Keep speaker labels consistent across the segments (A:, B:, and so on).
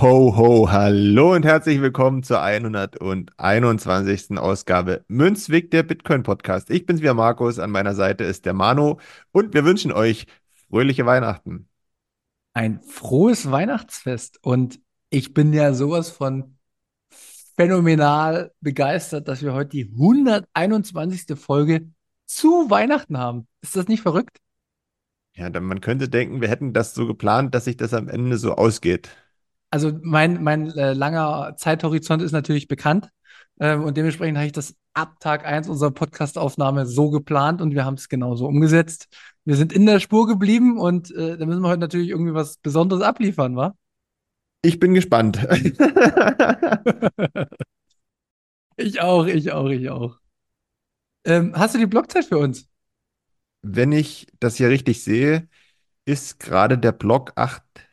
A: ho, ho. Hallo und herzlich willkommen zur 121. Ausgabe Münzweg, der Bitcoin Podcast. Ich bin's wieder Markus, an meiner Seite ist der Mano und wir wünschen euch fröhliche Weihnachten.
B: Ein frohes Weihnachtsfest und ich bin ja sowas von phänomenal begeistert, dass wir heute die 121. Folge zu Weihnachten haben. Ist das nicht verrückt?
A: Ja, dann man könnte denken, wir hätten das so geplant, dass sich das am Ende so ausgeht.
B: Also mein, mein äh, langer Zeithorizont ist natürlich bekannt. Ähm, und dementsprechend habe ich das ab Tag 1 unserer Podcastaufnahme so geplant und wir haben es genauso umgesetzt. Wir sind in der Spur geblieben und äh, da müssen wir heute natürlich irgendwie was Besonderes abliefern, wa?
A: Ich bin gespannt.
B: ich auch, ich auch, ich auch. Ähm, hast du die Blockzeit für uns?
A: Wenn ich das hier richtig sehe, ist gerade der Block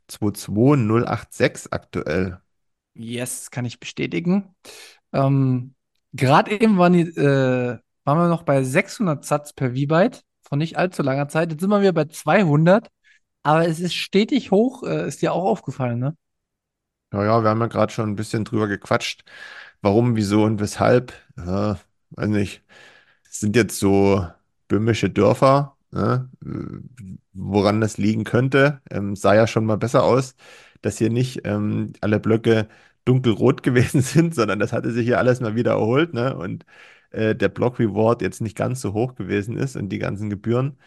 A: 822086 aktuell.
B: Yes, kann ich bestätigen. Ähm, Gerade eben waren, die, äh, waren wir noch bei 600 Satz per V-Byte von nicht allzu langer Zeit. Jetzt sind wir wieder bei 200, aber es ist stetig hoch. Äh, ist dir auch aufgefallen, ne?
A: Ja, ja, wir haben ja gerade schon ein bisschen drüber gequatscht. Warum, wieso und weshalb? Ja, weiß nicht. Es sind jetzt so böhmische Dörfer, ne? Woran das liegen könnte. Ähm, sah ja schon mal besser aus, dass hier nicht ähm, alle Blöcke dunkelrot gewesen sind, sondern das hatte sich hier alles mal wieder erholt, ne? Und äh, der Block Reward jetzt nicht ganz so hoch gewesen ist und die ganzen Gebühren.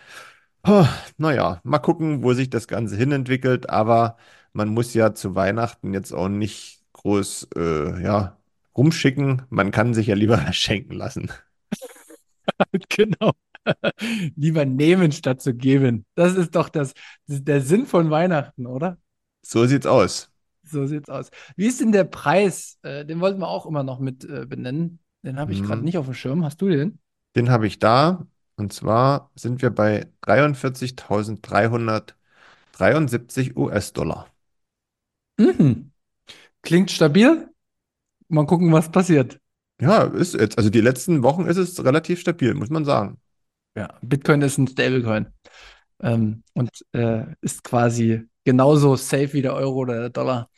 A: Oh, naja, mal gucken, wo sich das Ganze hinentwickelt, aber man muss ja zu Weihnachten jetzt auch nicht groß äh, ja, rumschicken. Man kann sich ja lieber schenken lassen.
B: genau. lieber nehmen statt zu geben. Das ist doch das, das der Sinn von Weihnachten, oder?
A: So sieht's aus.
B: So sieht's aus. Wie ist denn der Preis? Äh, den wollten wir auch immer noch mit äh, benennen. Den habe ich gerade
A: Hm,
B: nicht auf dem Schirm. Hast du den?
A: Den habe ich da. Und zwar sind wir bei 43.373 US-Dollar.
B: Mhm. Klingt stabil. Mal gucken, was passiert.
A: Ja, ist jetzt, also die letzten Wochen ist es relativ stabil, muss man sagen.
B: Ja, Bitcoin ist ein Stablecoin ähm, und äh, ist quasi genauso safe wie der Euro oder der Dollar.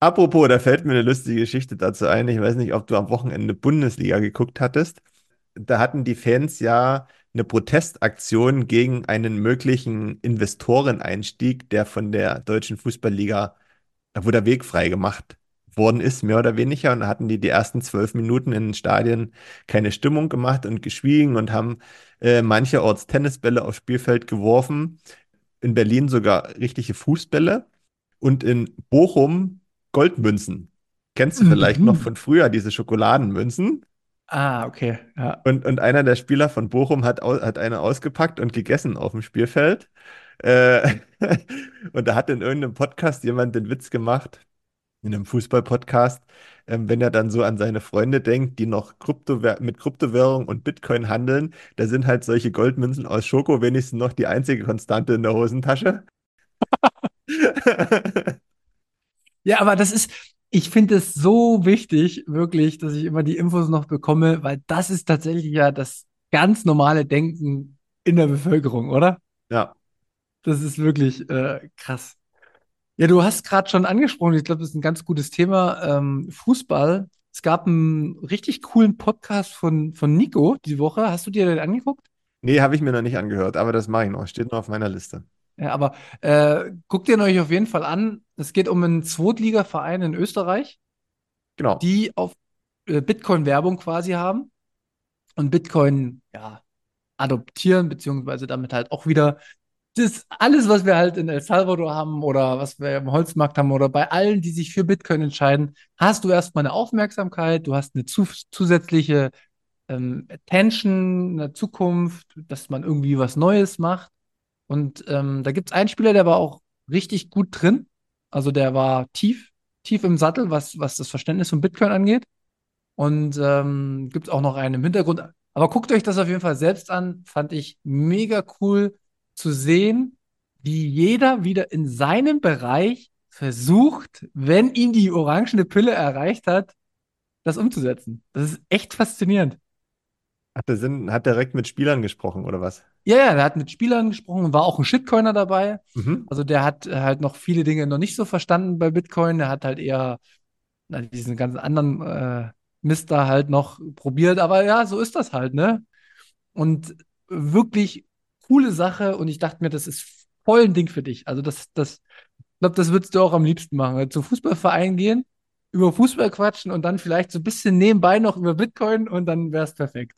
A: Apropos, da fällt mir eine lustige Geschichte dazu ein. Ich weiß nicht, ob du am Wochenende Bundesliga geguckt hattest. Da hatten die Fans ja eine Protestaktion gegen einen möglichen Investoreneinstieg, der von der Deutschen Fußballliga, wo der Weg frei gemacht worden ist, mehr oder weniger. Und hatten die die ersten zwölf Minuten in den Stadien keine Stimmung gemacht und geschwiegen und haben äh, mancherorts Tennisbälle aufs Spielfeld geworfen. In Berlin sogar richtige Fußbälle und in Bochum Goldmünzen. Kennst du vielleicht noch
B: Mhm.
A: von früher diese Schokoladenmünzen?
B: Ah, okay. Ja.
A: Und, und einer der Spieler von Bochum hat, hat eine ausgepackt und gegessen auf dem Spielfeld. Äh, und da hat in irgendeinem Podcast jemand den Witz gemacht, in einem Fußball-Podcast, ähm, wenn er dann so an seine Freunde denkt, die noch Kryptowähr mit Kryptowährung und Bitcoin handeln, da sind halt solche Goldmünzen aus Schoko wenigstens noch die einzige Konstante in der Hosentasche.
B: Ja, aber das ist, ich finde es so wichtig, wirklich, dass ich immer die Infos noch bekomme, weil das ist tatsächlich ja das ganz normale Denken in der Bevölkerung, oder?
A: Ja.
B: Das ist wirklich äh, krass. Ja, du hast gerade schon angesprochen, ich glaube, das ist ein ganz gutes Thema, ähm, Fußball. Es gab einen richtig coolen Podcast von, von Nico die Woche. Hast du dir den angeguckt?
A: Nee, habe ich mir noch nicht angehört, aber das mache ich noch. Steht noch auf meiner Liste.
B: Ja, aber äh, guckt ihr euch auf jeden Fall an. Es geht um einen Zweitligaverein in Österreich,
A: Genau.
B: die auf äh, Bitcoin Werbung quasi haben und Bitcoin ja adoptieren, beziehungsweise damit halt auch wieder das alles, was wir halt in El Salvador haben oder was wir im Holzmarkt haben oder bei allen, die sich für Bitcoin entscheiden, hast du erstmal eine Aufmerksamkeit, du hast eine zu, zusätzliche ähm, Attention, eine Zukunft, dass man irgendwie was Neues macht. Und ähm, da gibt es einen Spieler, der war auch richtig gut drin. Also der war tief, tief im Sattel, was, was das Verständnis von Bitcoin angeht. Und ähm, gibt auch noch einen im Hintergrund. Aber guckt euch das auf jeden Fall selbst an. Fand ich mega cool zu sehen, wie jeder wieder in seinem Bereich versucht, wenn ihn die orangene Pille erreicht hat, das umzusetzen. Das ist echt faszinierend.
A: Hat der Sinn, hat direkt mit Spielern gesprochen oder was?
B: Ja, ja, der hat mit Spielern gesprochen, war auch ein Shitcoiner dabei.
A: Mhm.
B: Also der hat halt noch viele Dinge noch nicht so verstanden bei Bitcoin. Der hat halt eher na, diesen ganzen anderen äh, Mist da halt noch probiert. Aber ja, so ist das halt, ne? Und wirklich coole Sache. Und ich dachte mir, das ist voll ein Ding für dich. Also das, das, ich glaube, das würdest du auch am liebsten machen. Also zum Fußballverein gehen, über Fußball quatschen und dann vielleicht so ein bisschen nebenbei noch über Bitcoin und dann wäre es perfekt.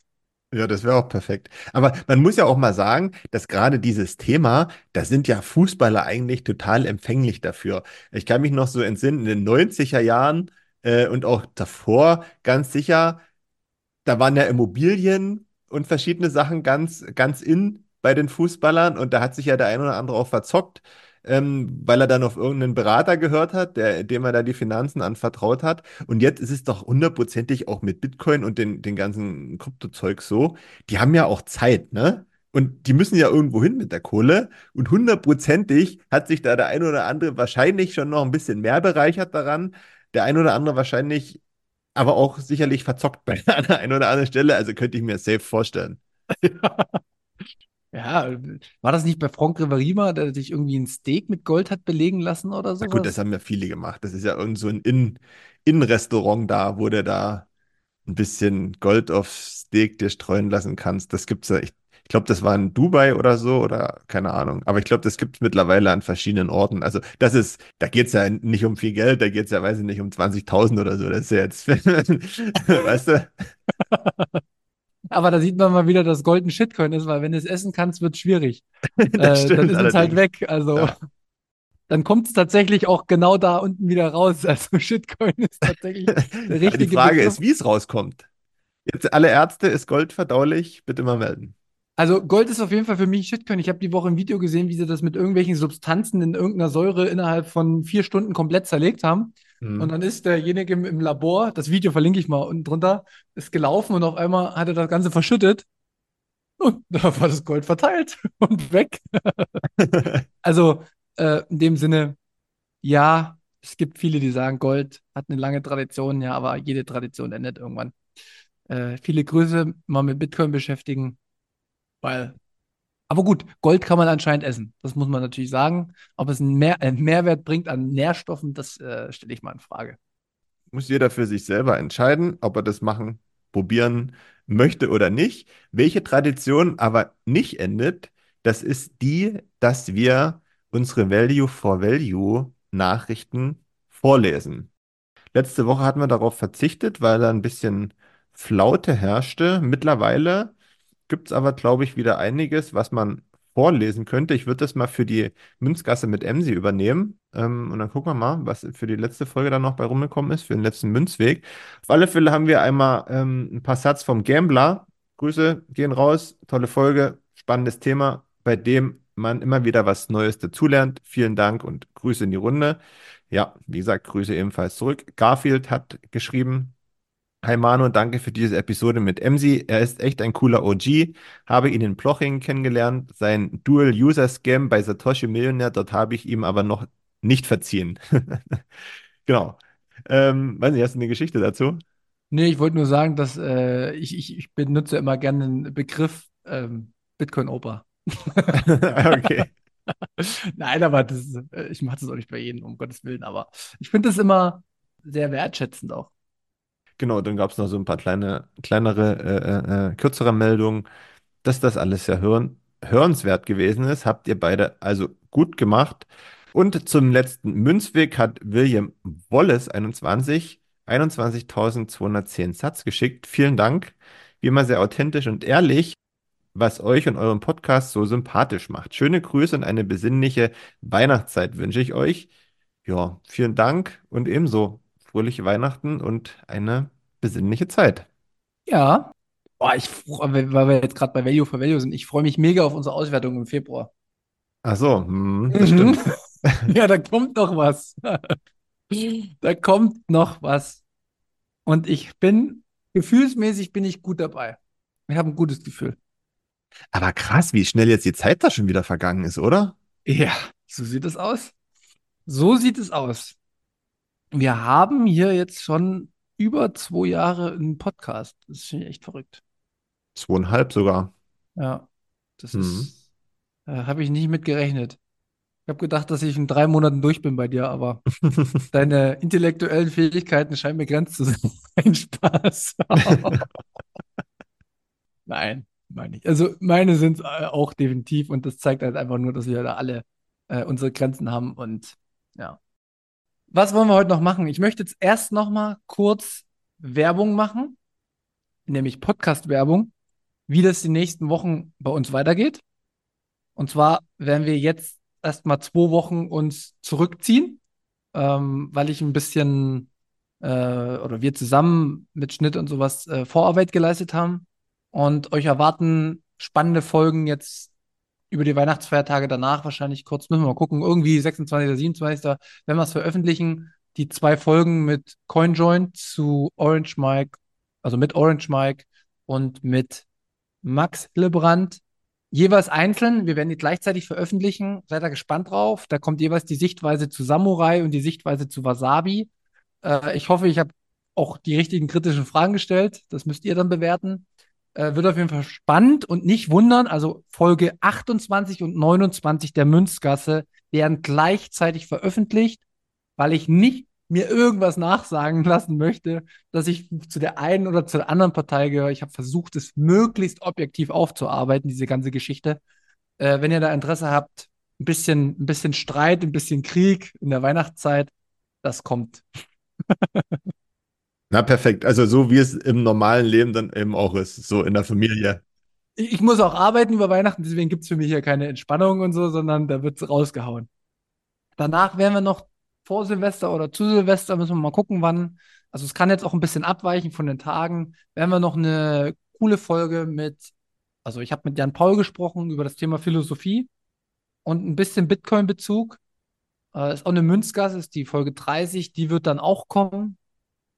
A: Ja, das wäre auch perfekt. Aber man muss ja auch mal sagen, dass gerade dieses Thema, da sind ja Fußballer eigentlich total empfänglich dafür. Ich kann mich noch so entsinnen, in den 90er Jahren äh, und auch davor ganz sicher, da waren ja Immobilien und verschiedene Sachen ganz, ganz in bei den Fußballern und da hat sich ja der ein oder andere auch verzockt, ähm, weil er dann auf irgendeinen Berater gehört hat, der, dem er da die Finanzen anvertraut hat. Und jetzt ist es doch hundertprozentig auch mit Bitcoin und den, den ganzen Kryptozeug so. Die haben ja auch Zeit, ne? Und die müssen ja irgendwo hin mit der Kohle. Und hundertprozentig hat sich da der ein oder andere wahrscheinlich schon noch ein bisschen mehr bereichert daran. Der ein oder andere wahrscheinlich aber auch sicherlich verzockt bei einer einen oder anderen Stelle. Also könnte ich mir safe vorstellen.
B: Ja, war das nicht bei Franck Riveri mal, der sich irgendwie ein Steak mit Gold hat belegen lassen oder
A: Na gut, das haben ja viele gemacht. Das ist ja irgend so ein In Innenrestaurant da, wo du da ein bisschen Gold aufs Steak dir streuen lassen kannst. Das gibt's ja. Ich, ich glaube, das war in Dubai oder so oder keine Ahnung. Aber ich glaube, das gibt es mittlerweile an verschiedenen Orten. Also das ist, da geht es ja nicht um viel Geld, da geht es ja, weiß ich nicht, um 20.000 oder so. Das ist ja jetzt, weißt du?
B: Aber da sieht man mal wieder, dass Gold ein Shitcoin ist, weil wenn du es essen kannst, wird es schwierig. Äh, dann ist es halt
A: allerdings.
B: weg. Also
A: Ja.
B: dann kommt es tatsächlich auch genau da unten wieder raus. Also Shitcoin ist tatsächlich der
A: Aber die
B: richtige
A: Frage
B: Begriff.
A: ist, wie es rauskommt. Jetzt alle Ärzte, ist Gold verdaulich? Bitte mal melden.
B: Also Gold ist auf jeden Fall für mich Shitcoin. Ich habe die Woche ein Video gesehen, wie sie das mit irgendwelchen Substanzen in irgendeiner Säure innerhalb von vier Stunden komplett zerlegt haben. Und
A: Hm.
B: dann ist derjenige im, im Labor, das Video verlinke ich mal unten drunter, ist gelaufen und auf einmal hat er das Ganze verschüttet und da war das Gold verteilt und weg. Also äh, in dem Sinne, ja, es gibt viele, die sagen, Gold hat eine lange Tradition, ja, aber jede Tradition endet irgendwann. Äh, viele Grüße mal mit Bitcoin beschäftigen, weil aber gut, Gold kann man anscheinend essen. Das muss man natürlich sagen. Ob es einen, Mehr einen Mehrwert bringt an Nährstoffen, das äh, stelle ich mal in Frage.
A: Muss jeder für sich selber entscheiden, ob er das machen, probieren möchte oder nicht. Welche Tradition aber nicht endet, das ist die, dass wir unsere Value for Value Nachrichten vorlesen. Letzte Woche hatten wir darauf verzichtet, weil da ein bisschen Flaute herrschte. Mittlerweile gibt es aber, glaube ich, wieder einiges, was man vorlesen könnte. Ich würde das mal für die Münzgasse mit Emsi übernehmen. Ähm, und dann gucken wir mal, was für die letzte Folge dann noch bei rumgekommen ist, für den letzten Münzweg. Auf alle Fälle haben wir einmal ähm, ein paar Satz vom Gambler. Grüße gehen raus. Tolle Folge, spannendes Thema, bei dem man immer wieder was Neues dazulernt. Vielen Dank und Grüße in die Runde. Ja, wie gesagt, Grüße ebenfalls zurück. Garfield hat geschrieben, Hi Manu, danke für diese Episode mit Emsi. Er ist echt ein cooler OG. Habe ihn in Ploching kennengelernt. Sein Dual-User-Scam bei Satoshi Millionär, dort habe ich ihm aber noch nicht verziehen. Genau. Ähm, weiß nicht, hast du eine Geschichte dazu?
B: Nee, ich wollte nur sagen, dass äh, ich, ich, ich benutze immer gerne den Begriff ähm, Bitcoin-Oper.
A: Okay.
B: Nein, aber das, äh, ich mache das auch nicht bei jedem, um Gottes Willen, aber ich finde das immer sehr wertschätzend auch.
A: Genau, dann gab es noch so ein paar kleine, kleinere, äh, äh, äh, kürzere Meldungen. dass das alles sehr hören, hörenswert gewesen ist. Habt ihr beide also gut gemacht. Und zum letzten Münzweg hat William Wallace 21 21.210 Satz geschickt. Vielen Dank. Wie immer sehr authentisch und ehrlich, was euch und euren Podcast so sympathisch macht. Schöne Grüße und eine besinnliche Weihnachtszeit wünsche ich euch. Ja, vielen Dank und ebenso fröhliche Weihnachten und eine besinnliche Zeit.
B: Ja. Boah, ich, weil wir jetzt gerade bei Value for Value sind, ich freue mich mega auf unsere Auswertung im Februar.
A: Ach so, hm, das
B: Mhm.
A: stimmt.
B: Ja, da kommt noch was. Da kommt noch was. Und ich bin, gefühlsmäßig bin ich gut dabei. Ich habe ein gutes Gefühl.
A: Aber krass, wie schnell jetzt die Zeit da schon wieder vergangen ist, oder?
B: Ja, so sieht es aus. So sieht es aus. Wir haben hier jetzt schon über zwei Jahre einen Podcast. Das ist schon echt verrückt.
A: Zweieinhalb sogar.
B: Ja, das
A: Hm.
B: ist, äh, habe ich nicht mit gerechnet. Ich habe gedacht, dass ich in drei Monaten durch bin bei dir, aber deine intellektuellen Fähigkeiten scheinen begrenzt zu sein. Spaß. Nein, meine ich. Also meine sind es auch definitiv und das zeigt halt einfach nur, dass wir da alle äh, unsere Grenzen haben und ja. Was wollen wir heute noch machen? Ich möchte jetzt erst noch mal kurz Werbung machen, nämlich Podcast-Werbung, wie das die nächsten Wochen bei uns weitergeht. Und zwar werden wir jetzt erst mal zwei Wochen uns zurückziehen, ähm, weil ich ein bisschen äh, oder wir zusammen mit Schnitt und sowas äh, Vorarbeit geleistet haben. Und euch erwarten spannende Folgen jetzt über die Weihnachtsfeiertage danach wahrscheinlich kurz. Müssen wir mal gucken. Irgendwie 26. 27. wenn wir es veröffentlichen. Die zwei Folgen mit CoinJoin zu Orange Mike, also mit Orange Mike und mit Max Hillebrand. Jeweils einzeln. Wir werden die gleichzeitig veröffentlichen. Seid da gespannt drauf. Da kommt jeweils die Sichtweise zu Samurai und die Sichtweise zu Wasabi. Äh, ich hoffe, ich habe auch die richtigen kritischen Fragen gestellt. Das müsst ihr dann bewerten. Äh, wird auf jeden Fall spannend und nicht wundern. Also Folge 28 und 29 der Münzgasse werden gleichzeitig veröffentlicht, weil ich nicht mir irgendwas nachsagen lassen möchte, dass ich zu der einen oder zur anderen Partei gehöre. Ich habe versucht, es möglichst objektiv aufzuarbeiten, diese ganze Geschichte. Äh, wenn ihr da Interesse habt, ein bisschen, ein bisschen Streit, ein bisschen Krieg in der Weihnachtszeit, das kommt.
A: Na, perfekt. Also so wie es im normalen Leben dann eben auch ist, so in der Familie.
B: Ich, muss auch arbeiten über Weihnachten, deswegen gibt es für mich hier keine Entspannung und so, sondern da wird rausgehauen. Danach werden wir noch vor Silvester oder zu Silvester, müssen wir mal gucken, wann. Also es kann jetzt auch ein bisschen abweichen von den Tagen. Werden wir noch eine coole Folge mit, also ich habe mit Jan Paul gesprochen über das Thema Philosophie und ein bisschen Bitcoin-Bezug. Äh, ist auch eine Münzgasse, ist die Folge 30, die wird dann auch kommen.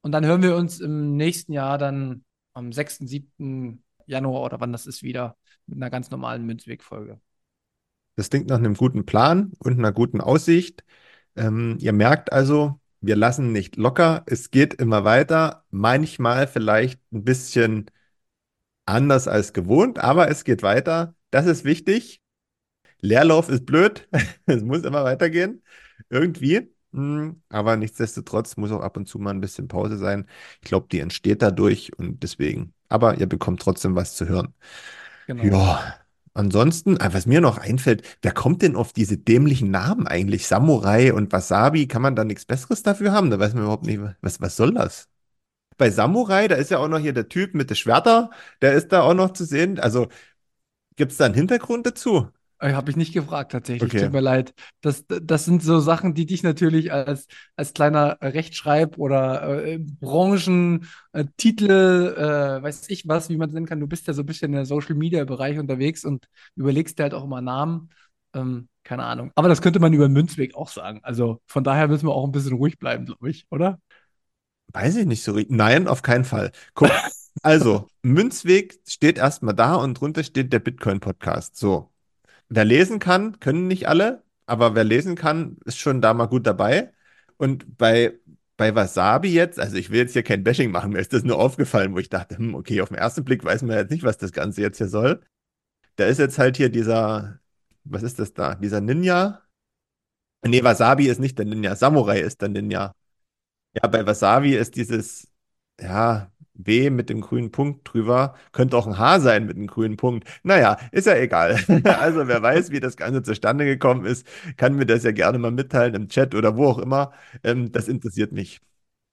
B: Und dann hören wir uns im nächsten Jahr dann am 6., 7. Januar oder wann das ist wieder mit einer ganz normalen Münzweg-Folge.
A: Das klingt nach einem guten Plan und einer guten Aussicht. Ähm, ihr merkt also, wir lassen nicht locker. Es geht immer weiter. Manchmal vielleicht ein bisschen anders als gewohnt, aber es geht weiter. Das ist wichtig. Leerlauf ist blöd. Es muss immer weitergehen. Irgendwie. Hm, Aber nichtsdestotrotz muss auch ab und zu mal ein bisschen Pause sein. Ich glaube, die entsteht dadurch und deswegen. Aber ihr bekommt trotzdem was zu hören.
B: Genau.
A: Ja, ansonsten, ah, was mir noch einfällt, wer kommt denn auf diese dämlichen Namen eigentlich? Samurai und Wasabi, kann man da nichts Besseres dafür haben? Da weiß man überhaupt nicht, was, was soll das? Bei Samurai, da ist ja auch noch hier der Typ mit den Schwerter, der ist da auch noch zu sehen. Also gibt es da einen Hintergrund dazu?
B: Äh, Habe ich nicht gefragt, tatsächlich.
A: Okay.
B: Tut mir leid. Das, das sind so Sachen, die dich natürlich als, als kleiner Rechtschreib- oder äh, Branchentitel, äh, Titel, äh, weiß ich was, wie man es nennen kann. Du bist ja so ein bisschen im Social-Media-Bereich unterwegs und überlegst dir halt auch immer Namen. Ähm, keine Ahnung. Aber das könnte man über Münzweg auch sagen. Also von daher müssen wir auch ein bisschen ruhig bleiben, glaube ich, oder?
A: Weiß ich nicht so richtig. Nein, auf keinen Fall. Guck, also, Münzweg steht erstmal da und drunter steht der Bitcoin-Podcast. So. Wer lesen kann, können nicht alle, aber wer lesen kann, ist schon da mal gut dabei. Und bei, bei Wasabi jetzt, also ich will jetzt hier kein Bashing machen, mir ist das nur aufgefallen, wo ich dachte, hm, okay, auf den ersten Blick weiß man jetzt nicht, was das Ganze jetzt hier soll. Da ist jetzt halt hier dieser, was ist das da? Dieser Ninja? Nee, Wasabi ist nicht der Ninja, Samurai ist der Ninja. Ja, bei Wasabi ist dieses, ja, W mit dem grünen Punkt drüber. Könnte auch ein H sein mit einem grünen Punkt. Naja, ist ja egal. Also wer weiß, wie das Ganze zustande gekommen ist, kann mir das ja gerne mal mitteilen im Chat oder wo auch immer. Ähm, das interessiert mich.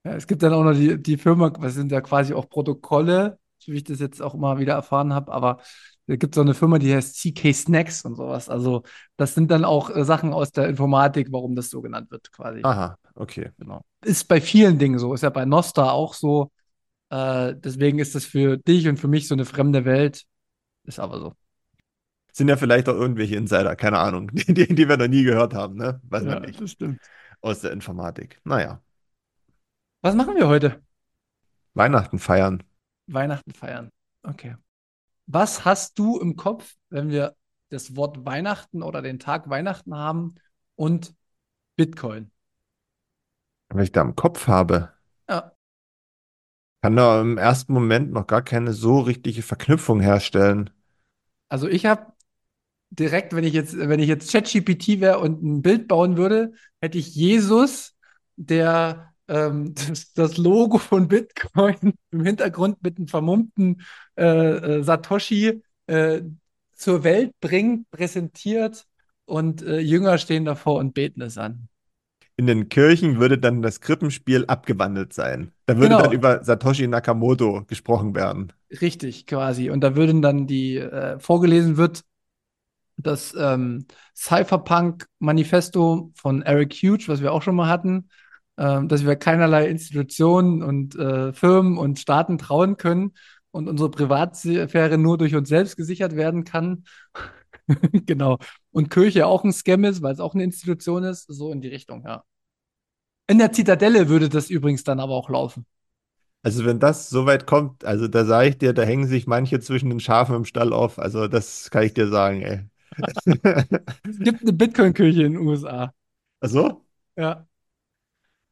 B: Ja, es gibt dann auch noch die, die Firma, was sind ja quasi auch Protokolle, wie ich das jetzt auch mal wieder erfahren habe, aber da gibt es so eine Firma, die heißt CK Snacks und sowas. Also das sind dann auch äh, Sachen aus der Informatik, warum das so genannt wird, quasi.
A: Aha, okay.
B: Genau. Ist bei vielen Dingen so, ist ja bei Nostra auch so. Äh, deswegen ist das für dich und für mich so eine fremde Welt. Ist aber so.
A: Sind ja vielleicht auch irgendwelche Insider, keine Ahnung, die, die, die wir noch nie gehört haben, ne? Weiß man
B: Ja,
A: nicht.
B: das stimmt.
A: Aus der Informatik. Naja,
B: Was machen wir heute?
A: Weihnachten feiern.
B: Weihnachten feiern. Okay. Was hast du im Kopf, wenn wir das Wort Weihnachten oder den Tag Weihnachten haben und Bitcoin?
A: Was ich da im Kopf habe. Kann da im ersten Moment noch gar keine so richtige Verknüpfung herstellen.
B: Also ich habe direkt, wenn ich jetzt, wenn ich jetzt ChatGPT wäre und ein Bild bauen würde, hätte ich Jesus, der ähm, das, das Logo von Bitcoin im Hintergrund mit einem vermummten äh, äh, Satoshi äh, zur Welt bringt, präsentiert und äh, Jünger stehen davor und beten es an.
A: In den Kirchen würde dann das Krippenspiel abgewandelt sein. Da würde dann
B: Genau,
A: über Satoshi Nakamoto gesprochen werden.
B: richtig quasi. Und da würden dann die äh, vorgelesen wird das ähm, Cypherpunk-Manifesto von Eric Huge, was wir auch schon mal hatten, ähm, dass wir keinerlei Institutionen und äh, Firmen und Staaten trauen können und unsere Privatsphäre nur durch uns selbst gesichert werden kann. genau. Und Kirche auch ein Scam ist, weil es auch eine Institution ist, so in die Richtung, ja. In der Zitadelle würde das übrigens dann aber auch laufen.
A: Also wenn das so weit kommt, also da sage ich dir, da hängen sich manche zwischen den Schafen im Stall auf. Also das kann ich dir sagen, ey.
B: Es gibt eine Bitcoin-Kirche in den USA.
A: Ach so?
B: Ja.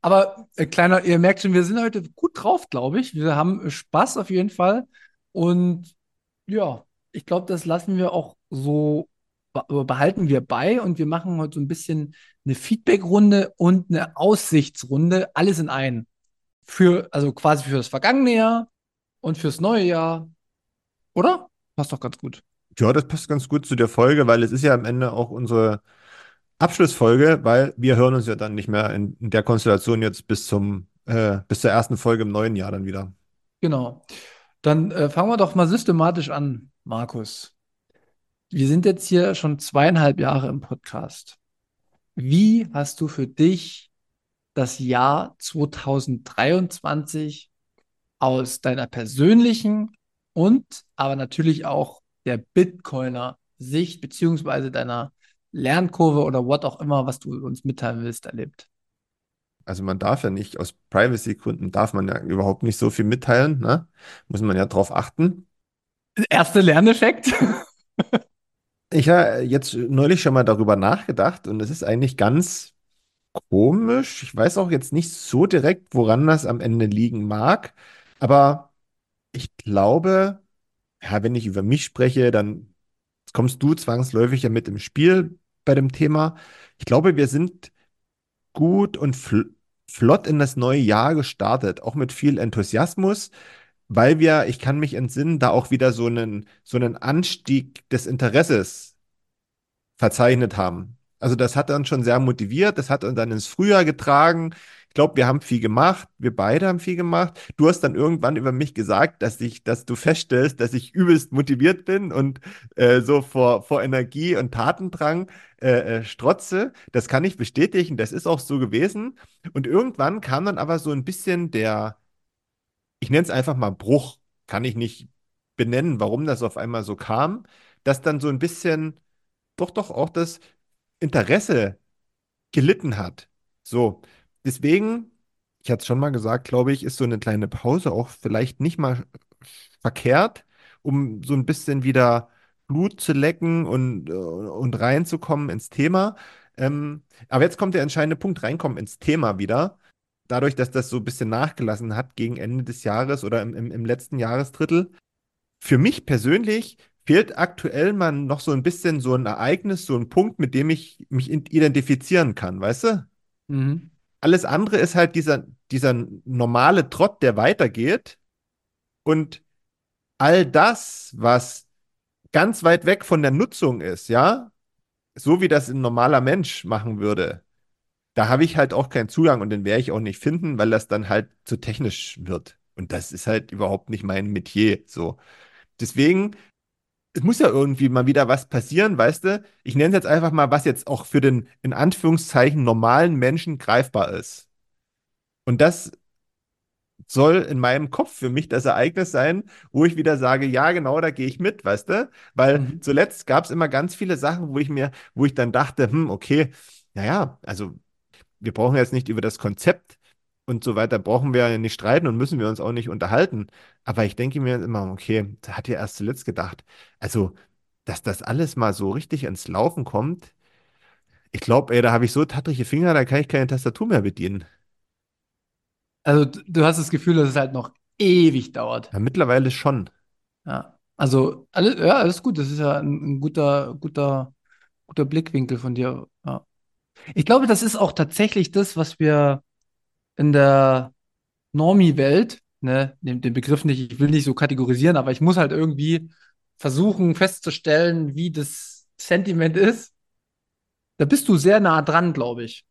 B: Aber äh, kleiner, ihr merkt schon, wir sind heute gut drauf, glaube ich. Wir haben Spaß auf jeden Fall. Und ja, ich glaube, das lassen wir auch so, behalten wir bei. Und wir machen heute so ein bisschen eine Feedback-Runde und eine Aussichtsrunde. Alles in einen. Für, also quasi für das vergangene Jahr und fürs neue Jahr. Oder? Passt doch ganz gut.
A: Ja, das passt ganz gut zu der Folge, weil es ist ja am Ende auch unsere Abschlussfolge, weil wir hören uns ja dann nicht mehr in, in der Konstellation jetzt bis zum, äh, bis zur ersten Folge im neuen Jahr dann wieder.
B: Genau. Dann äh, fangen wir doch mal systematisch an, Markus. Wir sind jetzt hier schon zweieinhalb Jahre im Podcast. Wie hast du für dich das Jahr 2023 aus deiner persönlichen und aber natürlich auch der Bitcoiner Sicht beziehungsweise deiner Lernkurve oder what auch immer, was du uns mitteilen willst, erlebt?
A: Also man darf ja nicht, aus Privacy-Gründen darf man ja überhaupt nicht so viel mitteilen, ne? Muss man ja drauf achten.
B: Erster Lerneffekt.
A: Ich habe jetzt neulich schon mal darüber nachgedacht und es ist eigentlich ganz komisch. Ich weiß auch jetzt nicht so direkt, woran das am Ende liegen mag, aber ich glaube, ja, wenn ich über mich spreche, dann kommst du zwangsläufig ja mit im Spiel bei dem Thema. Ich glaube, wir sind gut und fl flott in das neue Jahr gestartet, auch mit viel Enthusiasmus, weil wir, ich kann mich entsinnen, da auch wieder so einen, so einen Anstieg des Interesses verzeichnet haben. Also das hat uns schon sehr motiviert, das hat uns dann ins Frühjahr getragen. Ich glaube, wir haben viel gemacht, wir beide haben viel gemacht. Du hast dann irgendwann über mich gesagt, dass ich, dass du feststellst, dass ich übelst motiviert bin und äh, so vor, vor Energie und Tatendrang äh, äh, strotze. Das kann ich bestätigen, das ist auch so gewesen. Und irgendwann kam dann aber so ein bisschen der, ich nenne es einfach mal Bruch, kann ich nicht benennen, warum das auf einmal so kam, dass dann so ein bisschen doch, doch auch das Interesse gelitten hat. So, deswegen, ich hatte es schon mal gesagt, glaube ich, ist so eine kleine Pause auch vielleicht nicht mal verkehrt, um so ein bisschen wieder Blut zu lecken und, äh, und reinzukommen ins Thema. Ähm, aber jetzt kommt der entscheidende Punkt, reinkommen ins Thema wieder. Dadurch, dass das so ein bisschen nachgelassen hat gegen Ende des Jahres oder im, im, im letzten Jahresdrittel. Für mich persönlich fehlt aktuell mal noch so ein bisschen so ein Ereignis, so ein Punkt, mit dem ich mich identifizieren kann, weißt du?
B: Mhm.
A: Alles andere ist halt dieser, dieser normale Trott, der weitergeht. Und all das, was ganz weit weg von der Nutzung ist, ja, so wie das ein normaler Mensch machen würde, da habe ich halt auch keinen Zugang und den werde ich auch nicht finden, weil das dann halt zu technisch wird. Und das ist halt überhaupt nicht mein Metier. So. Deswegen es muss ja irgendwie mal wieder was passieren, weißt du? Ich nenne es jetzt einfach mal, was jetzt auch für den in Anführungszeichen normalen Menschen greifbar ist. Und das soll in meinem Kopf für mich das Ereignis sein, wo ich wieder sage, ja, genau, da gehe ich mit, weißt du? Weil
B: Mhm.
A: zuletzt gab es immer ganz viele Sachen, wo ich mir, wo ich dann dachte, hm, okay, naja, also wir brauchen jetzt nicht über das Konzept und so weiter, brauchen wir ja nicht streiten und müssen wir uns auch nicht unterhalten. Aber ich denke mir immer, okay, da hat ja erst zuletzt gedacht. Also, dass das alles mal so richtig ins Laufen kommt, ich glaube, da habe ich so tattrige Finger, da kann ich keine Tastatur mehr bedienen.
B: Also du hast das Gefühl, das ist halt noch ewig dauert.
A: Ja, mittlerweile schon.
B: Ja. Also, alles, ja, alles gut. Das ist ja ein, ein guter, guter, guter Blickwinkel von dir. Ja. Ich glaube, das ist auch tatsächlich das, was wir in der Normie-Welt, ne, den, den Begriff nicht, ich will nicht so kategorisieren, aber ich muss halt irgendwie versuchen festzustellen, wie das Sentiment ist. Da bist du sehr nah dran, glaube ich.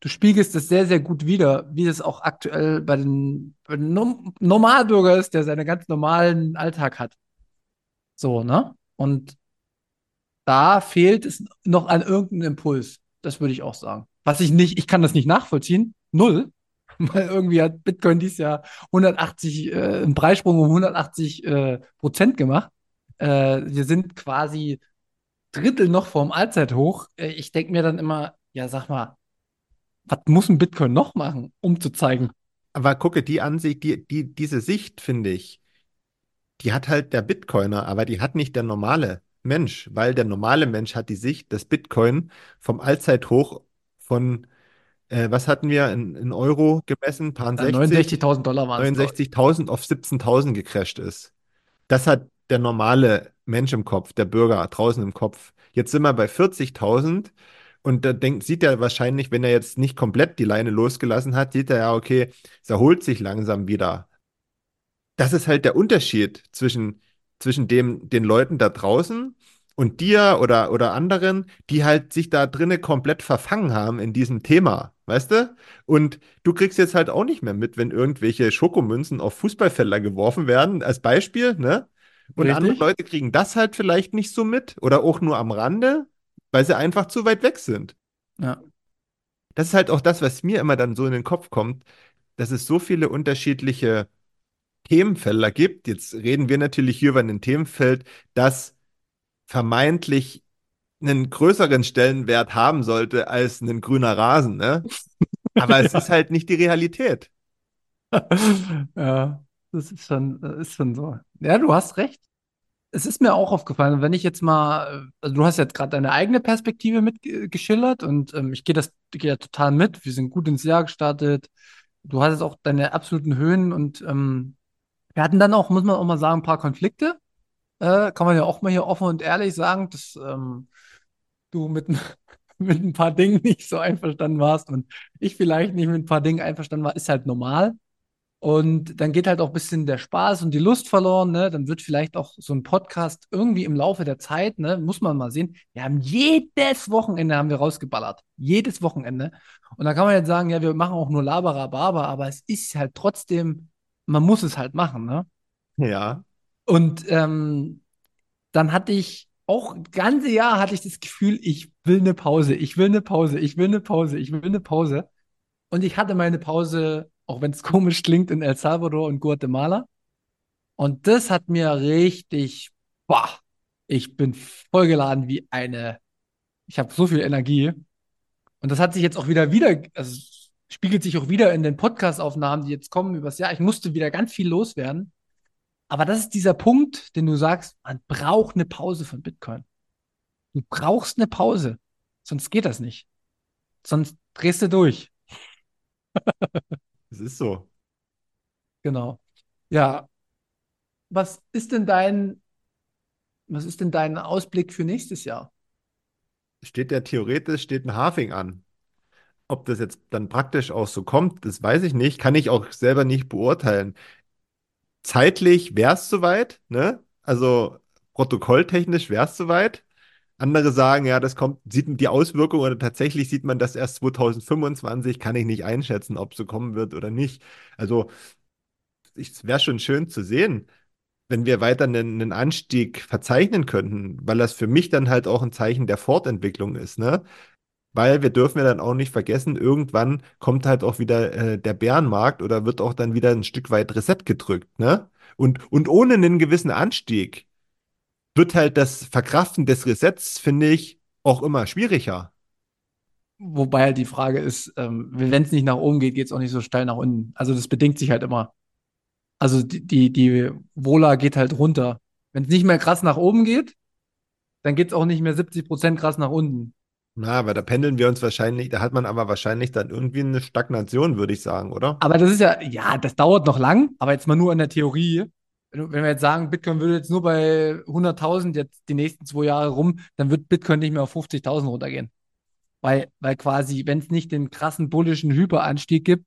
B: Du spiegelst es sehr, sehr gut wider, wie es auch aktuell bei den, bei den Norm Normalbürger ist, der seinen ganz normalen Alltag hat. So, ne? Und da fehlt es noch an irgendeinem Impuls. Das würde ich auch sagen. Was ich nicht, ich kann das nicht nachvollziehen. Null. Weil irgendwie hat Bitcoin dieses Jahr 180, äh, einen Preissprung um 180 äh, Prozent gemacht. Äh, wir sind quasi Drittel noch vorm Allzeithoch. Äh, ich denke mir dann immer, ja, sag mal, was muss ein Bitcoin noch machen, um zu zeigen?
A: Aber gucke, die Ansicht, die, die, diese Sicht, finde ich, die hat halt der Bitcoiner, aber die hat nicht der normale Mensch, weil der normale Mensch hat die Sicht, dass Bitcoin vom Allzeithoch von, äh, was hatten wir in, in Euro gemessen? Paar
B: Äh,
A: 60,
B: 69.000 Dollar waren es, glaube ich.
A: 69.000 auf 17.000 gecrasht ist. Das hat der normale Mensch im Kopf, der Bürger draußen im Kopf. Jetzt sind wir bei 40.000 und da denkt, sieht er wahrscheinlich, wenn er jetzt nicht komplett die Leine losgelassen hat, sieht er ja, okay, es erholt sich langsam wieder. Das ist halt der Unterschied zwischen, zwischen dem, den Leuten da draußen und dir oder, oder anderen, die halt sich da drinnen komplett verfangen haben in diesem Thema, weißt du? Und du kriegst jetzt halt auch nicht mehr mit, wenn irgendwelche Schokomünzen auf Fußballfelder geworfen werden, als Beispiel, ne? Und andere
B: Richtig?
A: Leute kriegen das halt vielleicht nicht so mit oder auch nur am Rande, weil sie einfach zu weit weg sind.
B: Ja.
A: Das ist halt auch das, was mir immer dann so in den Kopf kommt, dass es so viele unterschiedliche Themenfelder gibt. Jetzt reden wir natürlich hier über ein Themenfeld, das vermeintlich einen größeren Stellenwert haben sollte als ein grüner Rasen, ne? Aber es ist
B: Ja.
A: halt nicht die Realität.
B: Ja, das ist schon, das ist schon so. Ja, du hast recht. Es ist mir auch aufgefallen, wenn ich jetzt mal, also du hast jetzt gerade deine eigene Perspektive mitgeschildert und ähm, ich gehe das, gehe da total mit. Wir sind gut ins Jahr gestartet. Du hast jetzt auch deine absoluten Höhen und ähm, wir hatten dann auch, muss man auch mal sagen, ein paar Konflikte. Äh, kann man ja auch mal hier offen und ehrlich sagen, dass ähm, du mit, mit ein paar Dingen nicht so einverstanden warst und ich vielleicht nicht mit ein paar Dingen einverstanden war, ist halt normal. Und dann geht halt auch ein bisschen der Spaß und die Lust verloren, ne? Dann wird vielleicht auch so ein Podcast irgendwie im Laufe der Zeit, ne, muss man mal sehen. Wir haben jedes Wochenende haben wir rausgeballert. Jedes Wochenende. Und da kann man jetzt sagen, ja, wir machen auch nur Laberababa, aber es ist halt trotzdem, man muss es halt machen, ne?
A: Ja,
B: Und ähm, dann hatte ich auch das ganze Jahr hatte ich das Gefühl, ich will eine Pause, ich will eine Pause, ich will eine Pause, ich will eine Pause. Und ich hatte meine Pause, auch wenn es komisch klingt, in El Salvador und Guatemala. Und das hat mir richtig, boah, ich bin vollgeladen wie eine, ich habe so viel Energie. Und das hat sich jetzt auch wieder wieder, also spiegelt sich auch wieder in den Podcast-Aufnahmen, die jetzt kommen übers Jahr. Ich musste wieder ganz viel loswerden. Aber das ist dieser Punkt, den du sagst, man braucht eine Pause von Bitcoin. Du brauchst eine Pause. Sonst geht das nicht. Sonst drehst du durch.
A: es ist so.
B: Genau. Ja, was ist denn dein, was ist denn dein Ausblick für nächstes Jahr?
A: Steht ja theoretisch, steht ein Halving an. Ob das jetzt dann praktisch auch so kommt, das weiß ich nicht, kann ich auch selber nicht beurteilen. Zeitlich wäre es soweit, ne? Also protokolltechnisch wäre es soweit. Andere sagen, ja, das kommt, sieht man die Auswirkungen oder tatsächlich sieht man das erst 2025, kann ich nicht einschätzen, ob so kommen wird oder nicht. Also, es wäre schon schön zu sehen, wenn wir weiter einen, einen Anstieg verzeichnen könnten, weil das für mich dann halt auch ein Zeichen der Fortentwicklung ist, ne? Weil wir dürfen ja dann auch nicht vergessen, irgendwann kommt halt auch wieder äh, der Bärenmarkt oder wird auch dann wieder ein Stück weit Reset gedrückt, ne? Und, und ohne einen gewissen Anstieg wird halt das Verkraften des Resets, finde ich, auch immer schwieriger.
B: Wobei halt die Frage ist, ähm, wenn es nicht nach oben geht, geht es auch nicht so steil nach unten. Also das bedingt sich halt immer. Also die, die, die Vola geht halt runter. Wenn es nicht mehr krass nach oben geht, dann geht es auch nicht mehr 70 Prozent krass nach unten.
A: Na, aber da pendeln wir uns wahrscheinlich, da hat man aber wahrscheinlich dann irgendwie eine Stagnation, würde ich sagen, oder?
B: Aber das ist ja, ja, das dauert noch lang, aber jetzt mal nur in der Theorie. Wenn wenn wir jetzt sagen, Bitcoin würde jetzt nur bei 100.000 jetzt die nächsten zwei Jahre rum, dann wird Bitcoin nicht mehr auf 50.000 runtergehen. Weil, weil quasi, wenn es nicht den krassen bullischen Hyperanstieg gibt,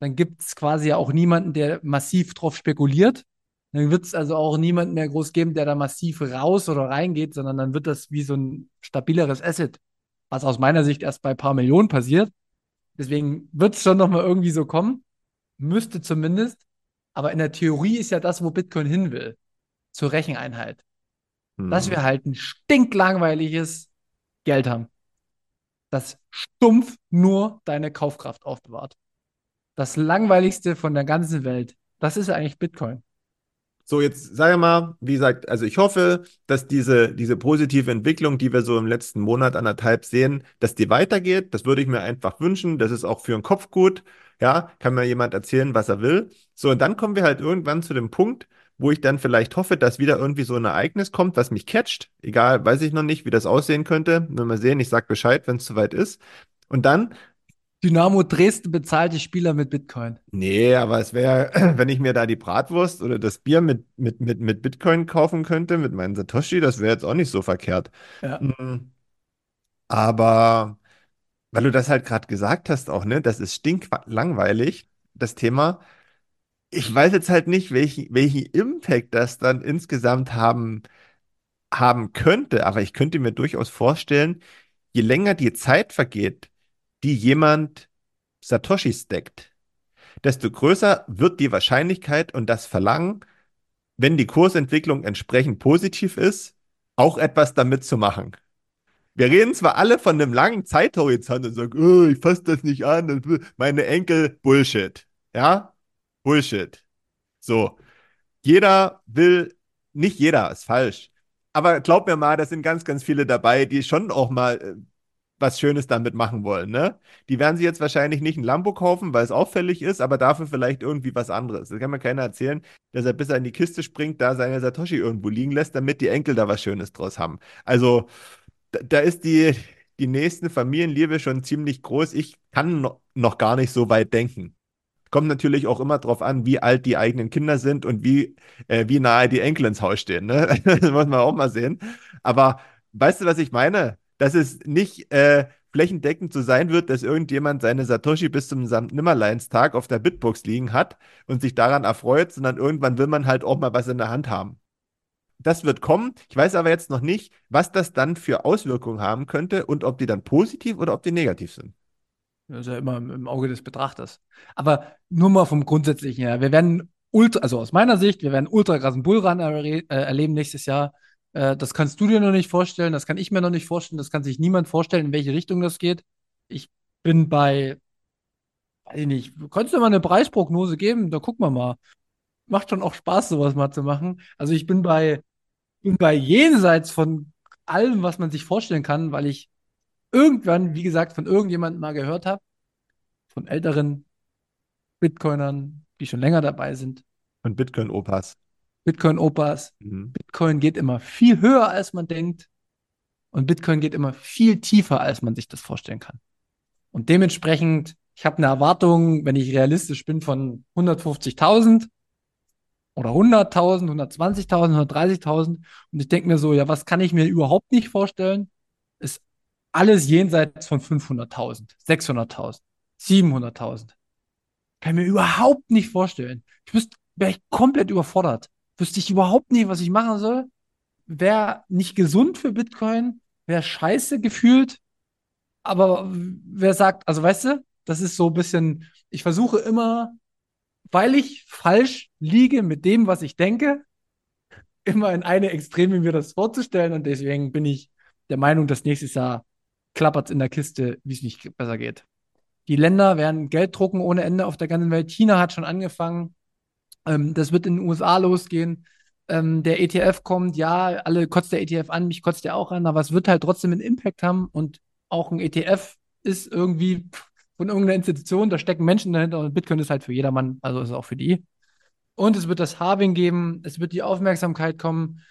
B: dann gibt es quasi ja auch niemanden, der massiv drauf spekuliert. Dann wird es also auch niemanden mehr groß geben, der da massiv raus oder reingeht, sondern dann wird das wie so ein stabileres Asset, was aus meiner Sicht erst bei ein paar Millionen passiert. Deswegen wird es schon nochmal irgendwie so kommen, müsste zumindest. Aber in der Theorie ist ja das, wo Bitcoin hin will, zur Recheneinheit. Dass
A: Hm.
B: wir halt ein stinklangweiliges Geld haben, das stumpf nur deine Kaufkraft aufbewahrt. Das langweiligste von der ganzen Welt, das ist eigentlich Bitcoin.
A: So, jetzt sage mal, wie gesagt, also ich hoffe, dass diese, diese positive Entwicklung, die wir so im letzten Monat, anderthalb sehen, dass die weitergeht. Das würde ich mir einfach wünschen. Das ist auch für den Kopf gut. Ja, kann mir jemand erzählen, was er will. So, und dann kommen wir halt irgendwann zu dem Punkt, wo ich dann vielleicht hoffe, dass wieder irgendwie so ein Ereignis kommt, was mich catcht. Egal, weiß ich noch nicht, wie das aussehen könnte. Nur mal sehen, ich sag Bescheid, wenn es soweit ist. Und dann
B: Dynamo Dresden bezahlt die Spieler mit Bitcoin.
A: Nee, aber es wäre, wenn ich mir da die Bratwurst oder das Bier mit, mit, mit, mit Bitcoin kaufen könnte, mit meinen Satoshi, das wäre jetzt auch nicht so verkehrt.
B: Ja.
A: Mhm. Aber weil du das halt gerade gesagt hast auch, ne, das ist stinklangweilig, das Thema. Ich weiß jetzt halt nicht, welchen, welchen Impact das dann insgesamt haben, haben könnte, aber ich könnte mir durchaus vorstellen, je länger die Zeit vergeht, die jemand Satoshi stackt, desto größer wird die Wahrscheinlichkeit und das Verlangen, wenn die Kursentwicklung entsprechend positiv ist, auch etwas damit zu machen. Wir reden zwar alle von einem langen Zeithorizont und sagen, oh, ich fasse das nicht an, meine Enkel, Bullshit. Ja? Bullshit. So. Jeder will, nicht jeder ist falsch. Aber glaub mir mal, da sind ganz, ganz viele dabei, die schon auch mal äh, was Schönes damit machen wollen, ne? Die werden sich jetzt wahrscheinlich nicht ein Lambo kaufen, weil es auffällig ist, aber dafür vielleicht irgendwie was anderes. Das kann mir keiner erzählen, dass er bis er in die Kiste springt, da seine Satoshi irgendwo liegen lässt, damit die Enkel da was Schönes draus haben. Also, da, da ist die, die nächste Familienliebe schon ziemlich groß. Ich kann no, noch gar nicht so weit denken. Kommt natürlich auch immer darauf an, wie alt die eigenen Kinder sind und wie, äh, wie nahe die Enkel ins Haus stehen. Ne? Das muss man auch mal sehen. Aber weißt du, was ich meine? Dass es nicht äh, flächendeckend so sein wird, dass irgendjemand seine Satoshi bis zum Sankt-Nimmerleins-Tag auf der Bitbox liegen hat und sich daran erfreut, sondern irgendwann will man halt auch mal was in der Hand haben. Das wird kommen. Ich weiß aber jetzt noch nicht, was das dann für Auswirkungen haben könnte und ob die dann positiv oder ob die negativ sind.
B: Das ist ja immer im, Auge des Betrachters. Aber nur mal vom Grundsätzlichen her. Wir werden ultra, also aus meiner Sicht, wir werden ultra krassen Bullrun äh, erleben nächstes Jahr. Äh, das kannst du dir noch nicht vorstellen, das kann ich mir noch nicht vorstellen, das kann sich niemand vorstellen, in welche Richtung das geht. Ich bin bei, weiß ich nicht, kannst du mal eine Preisprognose geben? Da gucken wir mal. Macht schon auch Spaß, sowas mal zu machen. Also ich bin bei, bin bei jenseits von allem, was man sich vorstellen kann, weil ich irgendwann, wie gesagt, von irgendjemandem mal gehört habe, von älteren Bitcoinern, die schon länger dabei sind.
A: Und Bitcoin-Opas.
B: Bitcoin-Opas.
A: Mhm.
B: Bitcoin geht immer viel höher, als man denkt. Und Bitcoin geht immer viel tiefer, als man sich das vorstellen kann. Und dementsprechend, ich habe eine Erwartung, wenn ich realistisch bin, von 150.000 oder 100.000, 120.000, 130.000. Und ich denke mir so, ja, was kann ich mir überhaupt nicht vorstellen? Ist alles jenseits von 500.000, 600.000, 700.000. Kann ich mir überhaupt nicht vorstellen. Ich wüsste, wäre ich komplett überfordert. Wüsste ich überhaupt nicht, was ich machen soll. Wäre nicht gesund für Bitcoin, wäre scheiße gefühlt. Aber wer sagt, also weißt du, das ist so ein bisschen, ich versuche immer, weil ich falsch liege mit dem, was ich denke, immer in eine Extreme mir das vorzustellen. Und deswegen bin ich der Meinung, dass nächstes Jahr klappert es in der Kiste, wie es nicht besser geht. Die Länder werden Geld drucken ohne Ende auf der ganzen Welt. China hat schon angefangen. Ähm, das wird in den USA losgehen. Ähm, der ETF kommt, ja, alle kotzt der ETF an, mich kotzt der auch an, aber es wird halt trotzdem einen Impact haben und auch ein ETF ist irgendwie von irgendeiner Institution, da stecken Menschen dahinter und Bitcoin ist halt für jedermann, also ist auch für die. Und es wird das Halving geben, es wird die Aufmerksamkeit kommen.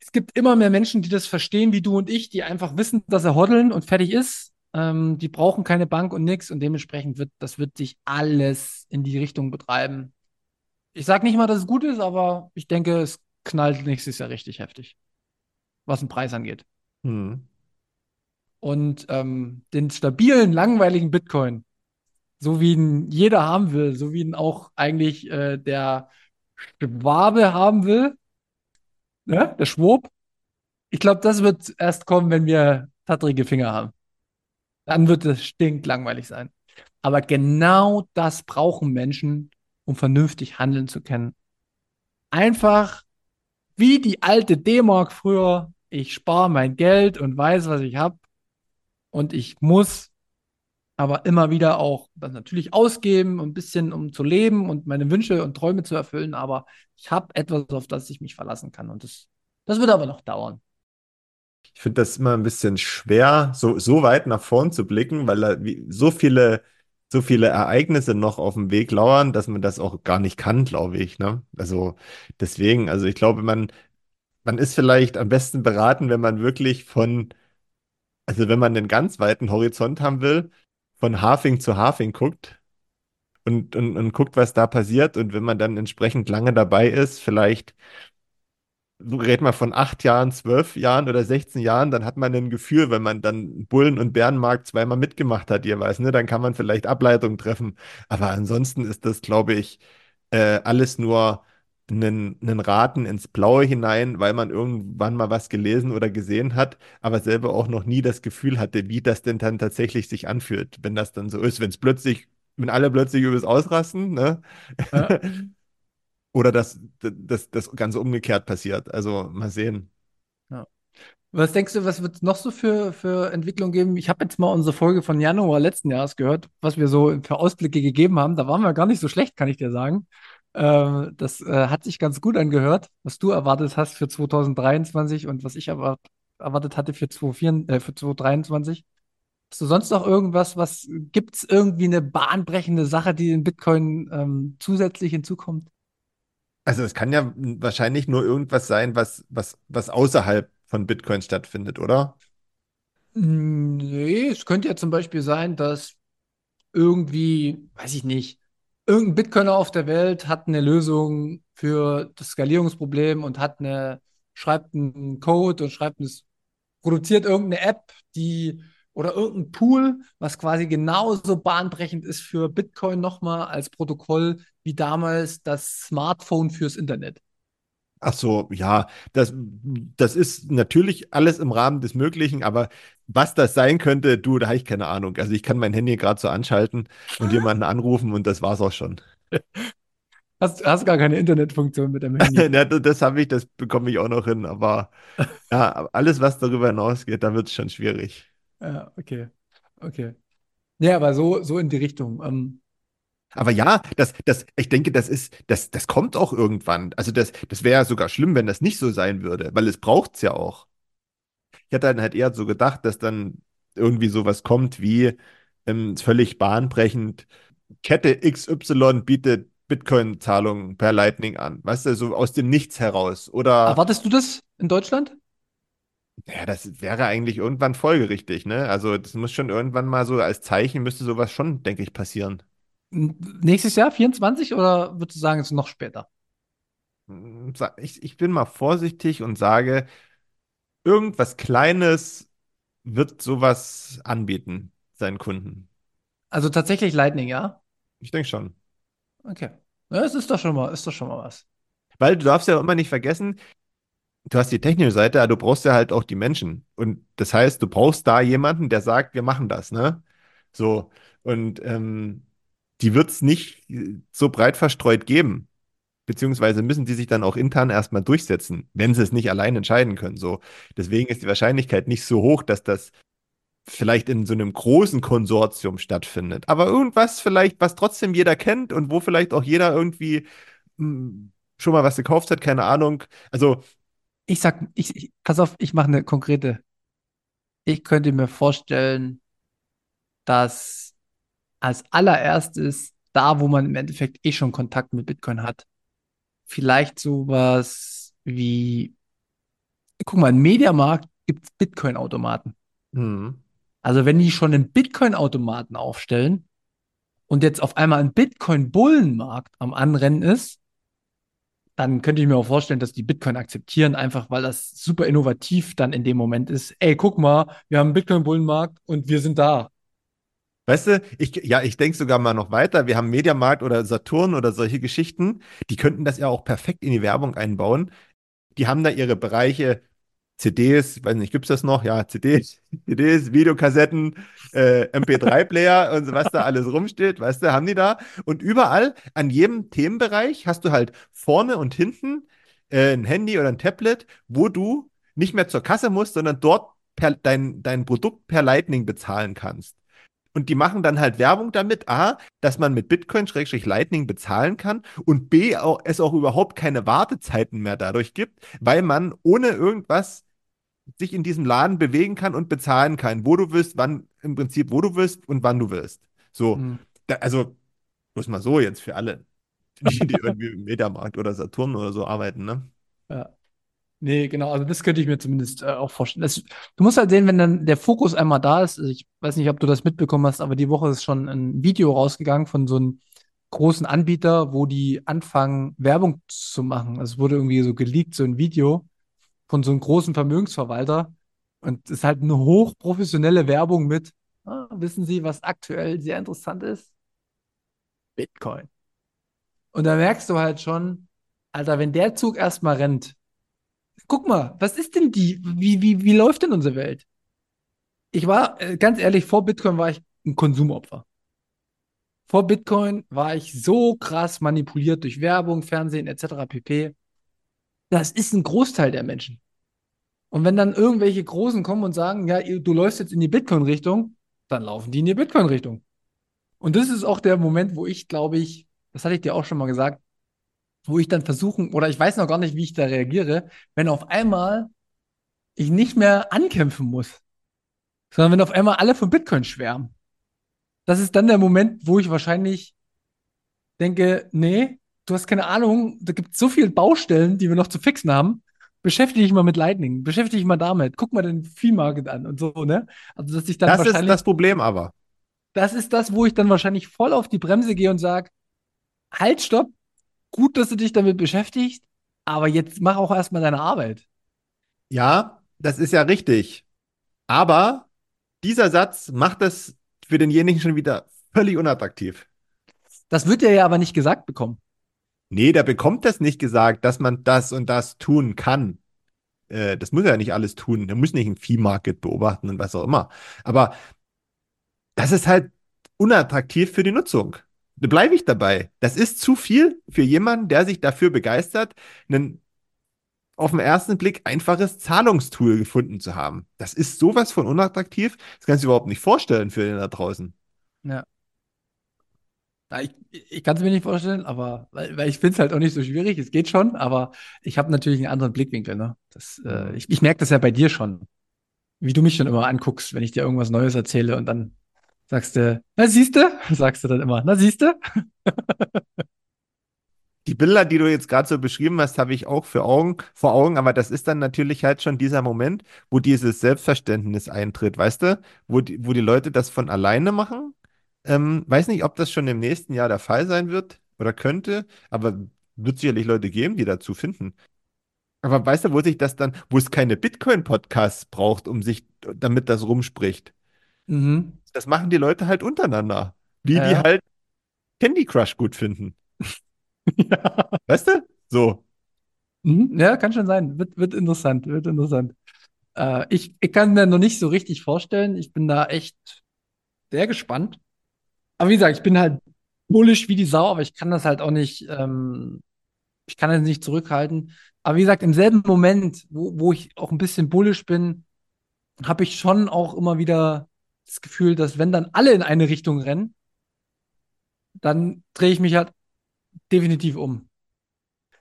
B: es gibt immer mehr Menschen, die das verstehen, wie du und ich, die einfach wissen, dass er hodeln und fertig ist. Ähm, die brauchen keine Bank und nichts und dementsprechend wird das wird sich alles in die Richtung betreiben. Ich sage nicht mal, dass es gut ist, aber ich denke, es knallt nächstes Jahr richtig heftig, was den Preis angeht.
A: Hm.
B: Und ähm, den stabilen, langweiligen Bitcoin, so wie ihn jeder haben will, so wie ihn auch eigentlich äh, der Schwabe haben will, ne? der Schwob, ich glaube, das wird erst kommen, wenn wir tattrige Finger haben. Dann wird es stinklangweilig sein. Aber genau das brauchen Menschen, um vernünftig handeln zu können. Einfach wie die alte D-Mark früher. Ich spare mein Geld und weiß, was ich habe. Und ich muss aber immer wieder auch das natürlich ausgeben, ein bisschen um zu leben und meine Wünsche und Träume zu erfüllen. Aber ich habe etwas, auf das ich mich verlassen kann. Und das, das wird aber noch dauern.
A: Ich finde das immer ein bisschen schwer, so, so weit nach vorn zu blicken, weil da so viele, so viele Ereignisse noch auf dem Weg lauern, dass man das auch gar nicht kann, glaube ich, ne? Also deswegen, also ich glaube, man, man ist vielleicht am besten beraten, wenn man wirklich von, also wenn man einen ganz weiten Horizont haben will, von Hafing zu Hafing guckt und, und, und guckt, was da passiert. Und wenn man dann entsprechend lange dabei ist, vielleicht so redet man von acht Jahren, zwölf Jahren oder 16 Jahren, dann hat man ein Gefühl, wenn man dann Bullen- und Bärenmarkt zweimal mitgemacht hat, jeweils, ne, dann kann man vielleicht Ableitungen treffen. Aber ansonsten ist das, glaube ich, äh, alles nur einen, einen Raten ins Blaue hinein, weil man irgendwann mal was gelesen oder gesehen hat, aber selber auch noch nie das Gefühl hatte, wie das denn dann tatsächlich sich anfühlt, wenn das dann so ist, wenn es plötzlich, wenn alle plötzlich übers Ausrasten, ne?
B: Ja.
A: Oder dass das, das Ganze umgekehrt passiert. Also mal sehen.
B: Ja. Was denkst du, was wird es noch so für, für Entwicklungen geben? Ich habe jetzt mal unsere Folge von Januar letzten Jahres gehört, was wir so für Ausblicke gegeben haben. Da waren wir gar nicht so schlecht, kann ich dir sagen. Ähm, das äh, hat sich ganz gut angehört, was du erwartet hast für 2023 und was ich erwart erwartet hatte für 2024, äh, für 2023. Hast du sonst noch irgendwas, was gibt es irgendwie eine bahnbrechende Sache, die in Bitcoin ähm, zusätzlich hinzukommt?
A: Also es kann ja wahrscheinlich nur irgendwas sein, was, was, was außerhalb von Bitcoin stattfindet, oder?
B: Nee, es könnte ja zum Beispiel sein, dass irgendwie, weiß ich nicht, irgendein Bitcoiner auf der Welt hat eine Lösung für das Skalierungsproblem und hat eine, schreibt einen Code und schreibt eine, produziert irgendeine App, die oder irgendein Tool, was quasi genauso bahnbrechend ist für Bitcoin nochmal als Protokoll wie damals das Smartphone fürs Internet.
A: Ach so, ja, das, das ist natürlich alles im Rahmen des Möglichen, aber was das sein könnte, du, da habe ich keine Ahnung. Also ich kann mein Handy gerade so anschalten und jemanden anrufen und das war's auch schon.
B: Hast, hast gar keine Internetfunktion mit dem Handy.
A: Ja, das das habe ich, das bekomme ich auch noch hin, aber ja, alles, was darüber hinausgeht, da wird es schon schwierig.
B: Ja, okay. Okay. Ja, aber so, so in die Richtung. Ähm,
A: Aber ja, das, das, ich denke, das ist, das, das kommt auch irgendwann. Also das, das wäre ja sogar schlimm, wenn das nicht so sein würde, weil es braucht es ja auch. Ich hatte dann halt eher so gedacht, dass dann irgendwie sowas kommt wie ähm, völlig bahnbrechend, Kette XY bietet Bitcoin-Zahlungen per Lightning an. Weißt du, so aus dem Nichts heraus. Oder,
B: erwartest du das in Deutschland?
A: Ja, das wäre eigentlich irgendwann folgerichtig, ne? Also das muss schon irgendwann mal so als Zeichen müsste sowas schon, denke ich, passieren.
B: Nächstes Jahr, 24, oder würdest du sagen, es ist noch später?
A: Hm, Ich, ich bin mal vorsichtig und sage, irgendwas Kleines wird sowas anbieten, seinen Kunden.
B: Also tatsächlich Lightning, ja?
A: Ich denke schon.
B: Okay. Ja, es ist doch schon mal, ist doch schon mal was.
A: Weil du darfst ja immer nicht vergessen, du hast die technische Seite, aber du brauchst ja halt auch die Menschen. Und das heißt, du brauchst da jemanden, der sagt, wir machen das, ne? So. Und ähm, die wird es nicht äh, so breit verstreut geben. Beziehungsweise müssen die sich dann auch intern erstmal durchsetzen, wenn sie es nicht allein entscheiden können. So. Deswegen ist die Wahrscheinlichkeit nicht so hoch, dass das vielleicht in so einem großen Konsortium stattfindet. Aber irgendwas vielleicht, was trotzdem jeder kennt und wo vielleicht auch jeder irgendwie hm, schon mal was gekauft hat, keine Ahnung. Also,
B: Ich sag, ich, ich pass auf, ich mache eine konkrete. Ich könnte mir vorstellen, dass als allererstes, da wo man im Endeffekt eh schon Kontakt mit Bitcoin hat, vielleicht sowas wie guck mal, im Mediamarkt gibt es Bitcoin-Automaten.
A: Mhm.
B: Also wenn die schon einen Bitcoin-Automaten aufstellen und jetzt auf einmal ein Bitcoin-Bullenmarkt am Anrennen ist, dann könnte ich mir auch vorstellen, dass die Bitcoin akzeptieren, einfach weil das super innovativ dann in dem Moment ist. Ey, guck mal, wir haben einen Bitcoin-Bullenmarkt und wir sind da.
A: Weißt du, ich, ja, ich denke sogar mal noch weiter. Wir haben Mediamarkt oder Saturn oder solche Geschichten. Die könnten das ja auch perfekt in die Werbung einbauen. Die haben da ihre Bereiche CDs, weiß nicht, gibt es das noch? Ja, CDs, CDs, Videokassetten, äh, MP3-Player und so, was da alles rumsteht, weißt du, haben die da. Und überall an jedem Themenbereich hast du halt vorne und hinten äh, ein Handy oder ein Tablet, wo du nicht mehr zur Kasse musst, sondern dort per, dein, dein Produkt per Lightning bezahlen kannst. Und die machen dann halt Werbung damit, A, dass man mit Bitcoin-Lightning bezahlen kann und B, auch, es auch überhaupt keine Wartezeiten mehr dadurch gibt, weil man ohne irgendwas sich in diesem Laden bewegen kann und bezahlen kann, wo du willst, wann, im Prinzip, wo du willst und wann du willst. So,
B: Hm,
A: da, also, muss mal so jetzt für alle, die, die irgendwie im Mediamarkt oder Saturn oder so arbeiten, ne?
B: ja. Nee, genau, also das könnte ich mir zumindest äh, auch vorstellen. Das, du musst halt sehen, wenn dann der Fokus einmal da ist, also ich weiß nicht, ob du das mitbekommen hast, aber die Woche ist schon ein Video rausgegangen von so einem großen Anbieter, wo die anfangen, Werbung zu machen. Es wurde irgendwie so geleakt, so ein Video von so einem großen Vermögensverwalter. Und es ist halt eine hochprofessionelle Werbung mit, ah, wissen Sie, was aktuell sehr interessant ist? Bitcoin. Und da merkst du halt schon, Alter, wenn der Zug erstmal rennt, guck mal, was ist denn die, wie, wie, wie läuft denn unsere Welt? Ich war, äh, ganz ehrlich, vor Bitcoin war ich ein Konsumopfer. Vor Bitcoin war ich so krass manipuliert durch Werbung, Fernsehen etc. pp. Das ist ein Großteil der Menschen. Und wenn dann irgendwelche Großen kommen und sagen, ja, du läufst jetzt in die Bitcoin-Richtung, dann laufen die in die Bitcoin-Richtung. Und das ist auch der Moment, wo ich, glaube ich, das hatte ich dir auch schon mal gesagt, wo ich dann versuchen, oder ich weiß noch gar nicht, wie ich da reagiere, wenn auf einmal ich nicht mehr ankämpfen muss, sondern wenn auf einmal alle von Bitcoin schwärmen. Das ist dann der Moment, wo ich wahrscheinlich denke, nee, du hast keine Ahnung, da gibt es so viele Baustellen, die wir noch zu fixen haben. Beschäftige dich mal mit Lightning, beschäftige dich mal damit, guck mal den Fee Market an und so, ne? Also, dass ich dann
A: Das ist
B: wahrscheinlich,
A: das Problem aber.
B: das ist das, wo ich dann wahrscheinlich voll auf die Bremse gehe und sage, halt, stopp, gut, dass du dich damit beschäftigst, aber jetzt mach auch erstmal deine Arbeit.
A: Ja, das ist ja richtig. Aber dieser Satz macht es für denjenigen schon wieder völlig unattraktiv.
B: Das wird er ja aber nicht gesagt bekommen.
A: Nee, der bekommt das nicht gesagt, dass man das und das tun kann. Äh, das muss er ja nicht alles tun. Der muss nicht ein Viehmarket beobachten und was auch immer. Aber das ist halt unattraktiv für die Nutzung. Da bleibe ich dabei. Das ist zu viel für jemanden, der sich dafür begeistert, ein auf den ersten Blick einfaches Zahlungstool gefunden zu haben. Das ist sowas von unattraktiv. Das kannst du überhaupt nicht vorstellen für den da draußen.
B: Ja. Ich, ich kann es mir nicht vorstellen, aber weil, weil ich finde es halt auch nicht so schwierig. Es geht schon, aber ich habe natürlich einen anderen Blickwinkel. Ne? Das, äh,
A: Mhm.
B: ich ich merke das ja bei dir schon, wie du mich schon immer anguckst, wenn ich dir irgendwas Neues erzähle und dann sagst du, na siehste, sagst du dann immer, na siehste.
A: Die Bilder, die du jetzt gerade so beschrieben hast, habe ich auch für Augen, vor Augen, aber das ist dann natürlich halt schon dieser Moment, wo dieses Selbstverständnis eintritt, weißt du, wo die, wo die Leute das von alleine machen. Ähm, weiß nicht, ob das schon im nächsten Jahr der Fall sein wird oder könnte, aber wird sicherlich Leute geben, die dazu finden. Aber weißt du, wo sich das dann, wo es keine Bitcoin-Podcasts braucht, um sich, damit das rumspricht.
B: Mhm.
A: Das machen die Leute halt untereinander, wie die
B: Ja.
A: halt Candy Crush gut finden.
B: Ja.
A: Weißt du? So.
B: Mhm. Ja, kann schon sein. Wird, wird interessant, wird interessant. Äh, ich, ich kann mir noch nicht so richtig vorstellen. Ich bin da echt sehr gespannt. Aber wie gesagt, ich bin halt bullish wie die Sau, aber ich kann das halt auch nicht, ähm, ich kann das nicht zurückhalten. Aber wie gesagt, im selben Moment, wo, wo ich auch ein bisschen bullish bin, habe ich schon auch immer wieder das Gefühl, dass wenn dann alle in eine Richtung rennen, dann drehe ich mich halt definitiv um.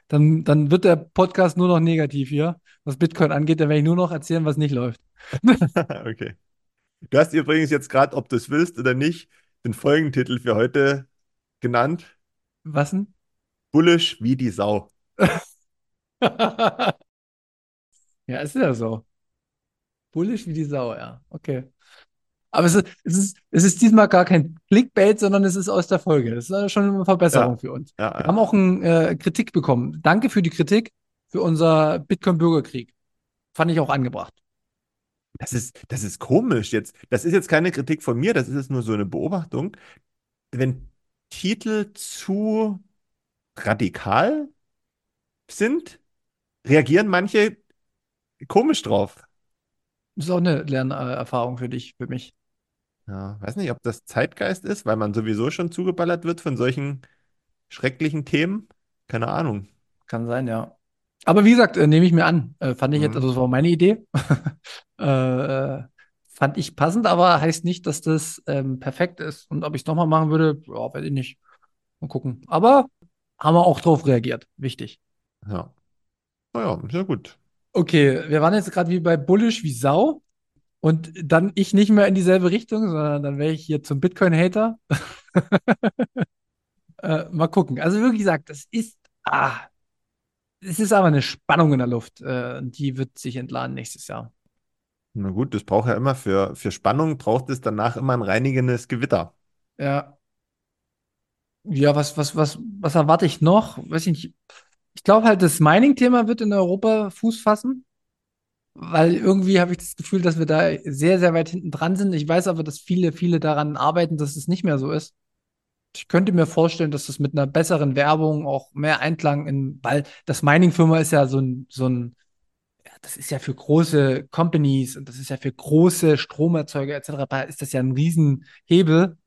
B: Dann, dann wird der Podcast nur noch negativ hier, was Bitcoin angeht. Dann werde ich nur noch erzählen, was nicht läuft.
A: Okay. Du hast übrigens jetzt gerade, ob du es willst oder nicht, den Folgentitel für heute genannt.
B: Was denn?
A: Bullisch wie die Sau.
B: Ja, ist ja so. Bullisch wie die Sau, ja. Okay. Aber es ist, es ist, es ist diesmal gar kein Clickbait, sondern es ist aus der Folge. Das ist schon eine Verbesserung
A: Ja,
B: für uns.
A: ja,
B: Wir haben
A: ja.
B: auch eine äh, Kritik bekommen. Danke für die Kritik für unser Bitcoin-Bürgerkrieg. Fand ich auch angebracht.
A: Das ist, das ist komisch jetzt. Das ist jetzt keine Kritik von mir, das ist jetzt nur so eine Beobachtung. Wenn Titel zu radikal sind, reagieren manche komisch drauf.
B: Das ist auch eine Lernerfahrung für dich, für mich.
A: Ja, weiß nicht, ob das Zeitgeist ist, weil man sowieso schon zugeballert wird von solchen schrecklichen Themen. Keine Ahnung.
B: Kann sein, ja. Aber wie gesagt, äh, nehme ich mir an. Äh, fand ich jetzt,
A: Mhm.
B: also das war meine Idee. äh, fand ich passend, aber heißt nicht, dass das ähm, perfekt ist. Und ob ich es nochmal machen würde, ja, weiß ich nicht. Mal gucken. Aber haben wir auch drauf reagiert. Wichtig.
A: Ja. Naja, ja gut.
B: Okay, wir waren jetzt gerade wie bei Bullish wie Sau. Und dann ich nicht mehr in dieselbe Richtung, sondern dann wäre ich hier zum Bitcoin-Hater. Äh, mal gucken. Also wie gesagt, das ist, ah, es ist aber eine Spannung in der Luft. Äh, die wird sich entladen nächstes Jahr.
A: Na gut, das braucht ja immer für, für Spannung, braucht es danach immer ein reinigendes Gewitter.
B: Ja, ja, was, was, was, was erwarte ich noch? Weiß ich nicht. Ich glaube halt, das Mining-Thema wird in Europa Fuß fassen, weil irgendwie habe ich das Gefühl, dass wir da sehr, sehr weit hinten dran sind. Ich weiß aber, dass viele, viele daran arbeiten, dass es nicht mehr so ist. Ich könnte mir vorstellen, dass das mit einer besseren Werbung auch mehr Einklang in, weil das Mining-Firma ist ja so ein, so ein, ja, das ist ja für große Companies und das ist ja für große Stromerzeuger etc. Ist das ja ein Riesenhebel.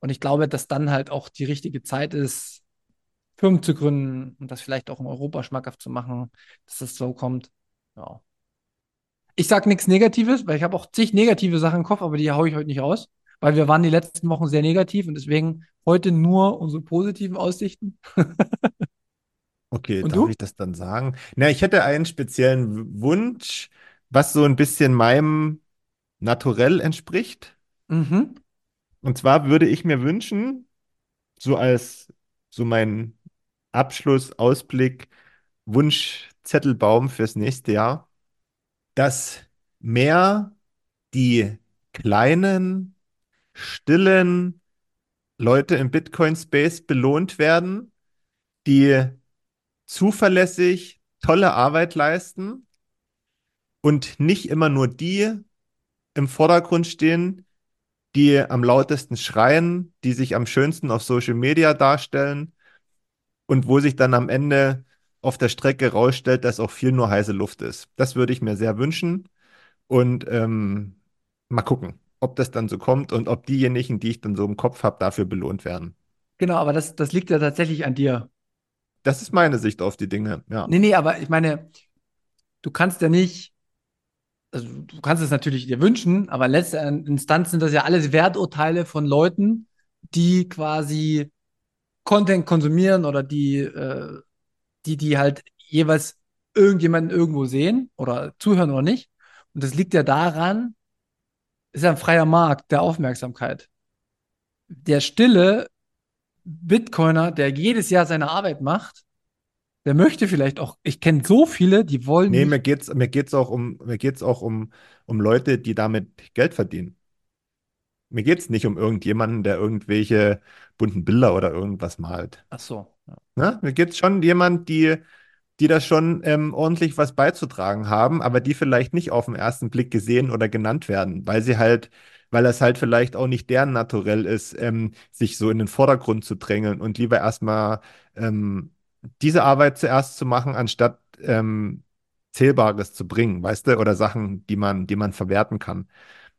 B: Und ich glaube, dass dann halt auch die richtige Zeit ist, Firmen zu gründen und das vielleicht auch in Europa schmackhaft zu machen, dass das so kommt. Ja. Ich sage nichts Negatives, weil ich habe auch zig negative Sachen im Kopf, aber die haue ich heute nicht raus, weil wir waren die letzten Wochen sehr negativ und deswegen heute nur unsere positiven Aussichten.
A: Okay,
B: Und
A: darf
B: du?
A: ich das dann sagen? Na, ich hätte einen speziellen Wunsch, was so ein bisschen meinem Naturell entspricht.
B: Mhm.
A: Und zwar würde ich mir wünschen, so als so mein Abschluss, Ausblick, Wunschzettelbaum fürs nächste Jahr, dass mehr die kleinen, stillen Leute im Bitcoin-Space belohnt werden, die zuverlässig tolle Arbeit leisten und nicht immer nur die im Vordergrund stehen, die am lautesten schreien, die sich am schönsten auf Social Media darstellen und wo sich dann am Ende auf der Strecke rausstellt, dass auch viel nur heiße Luft ist. Das würde ich mir sehr wünschen und ähm, mal gucken, ob das dann so kommt und ob diejenigen, die ich dann so im Kopf habe, dafür belohnt werden.
B: Genau, aber das, das liegt ja tatsächlich an dir.
A: Das ist meine Sicht auf die Dinge, ja.
B: Nee, nee, aber ich meine, du kannst ja nicht, also du kannst es natürlich dir wünschen, aber in letzter Instanz sind das ja alles Werturteile von Leuten, die quasi Content konsumieren oder die, äh, die, die halt jeweils irgendjemanden irgendwo sehen oder zuhören oder nicht. Und das liegt ja daran, ist ja ein freier Markt der Aufmerksamkeit. Der stille Bitcoiner, der jedes Jahr seine Arbeit macht, der möchte vielleicht auch, ich kenne so viele, die wollen
A: Nee, mir geht's, mir geht's auch um, mir geht's auch um, um Leute, die damit Geld verdienen. Mir geht's nicht um irgendjemanden, der irgendwelche bunten Bilder oder irgendwas malt.
B: ach so, ja.
A: Ne? Mir geht's schon jemand, die, die da schon ähm, ordentlich was beizutragen haben, aber die vielleicht nicht auf den ersten Blick gesehen oder genannt werden, weil sie halt, weil das halt vielleicht auch nicht deren Naturell ist, ähm, sich so in den Vordergrund zu drängeln und lieber erstmal ähm, diese Arbeit zuerst zu machen, anstatt ähm, Zählbares zu bringen, weißt du, oder Sachen, die man, die man verwerten kann.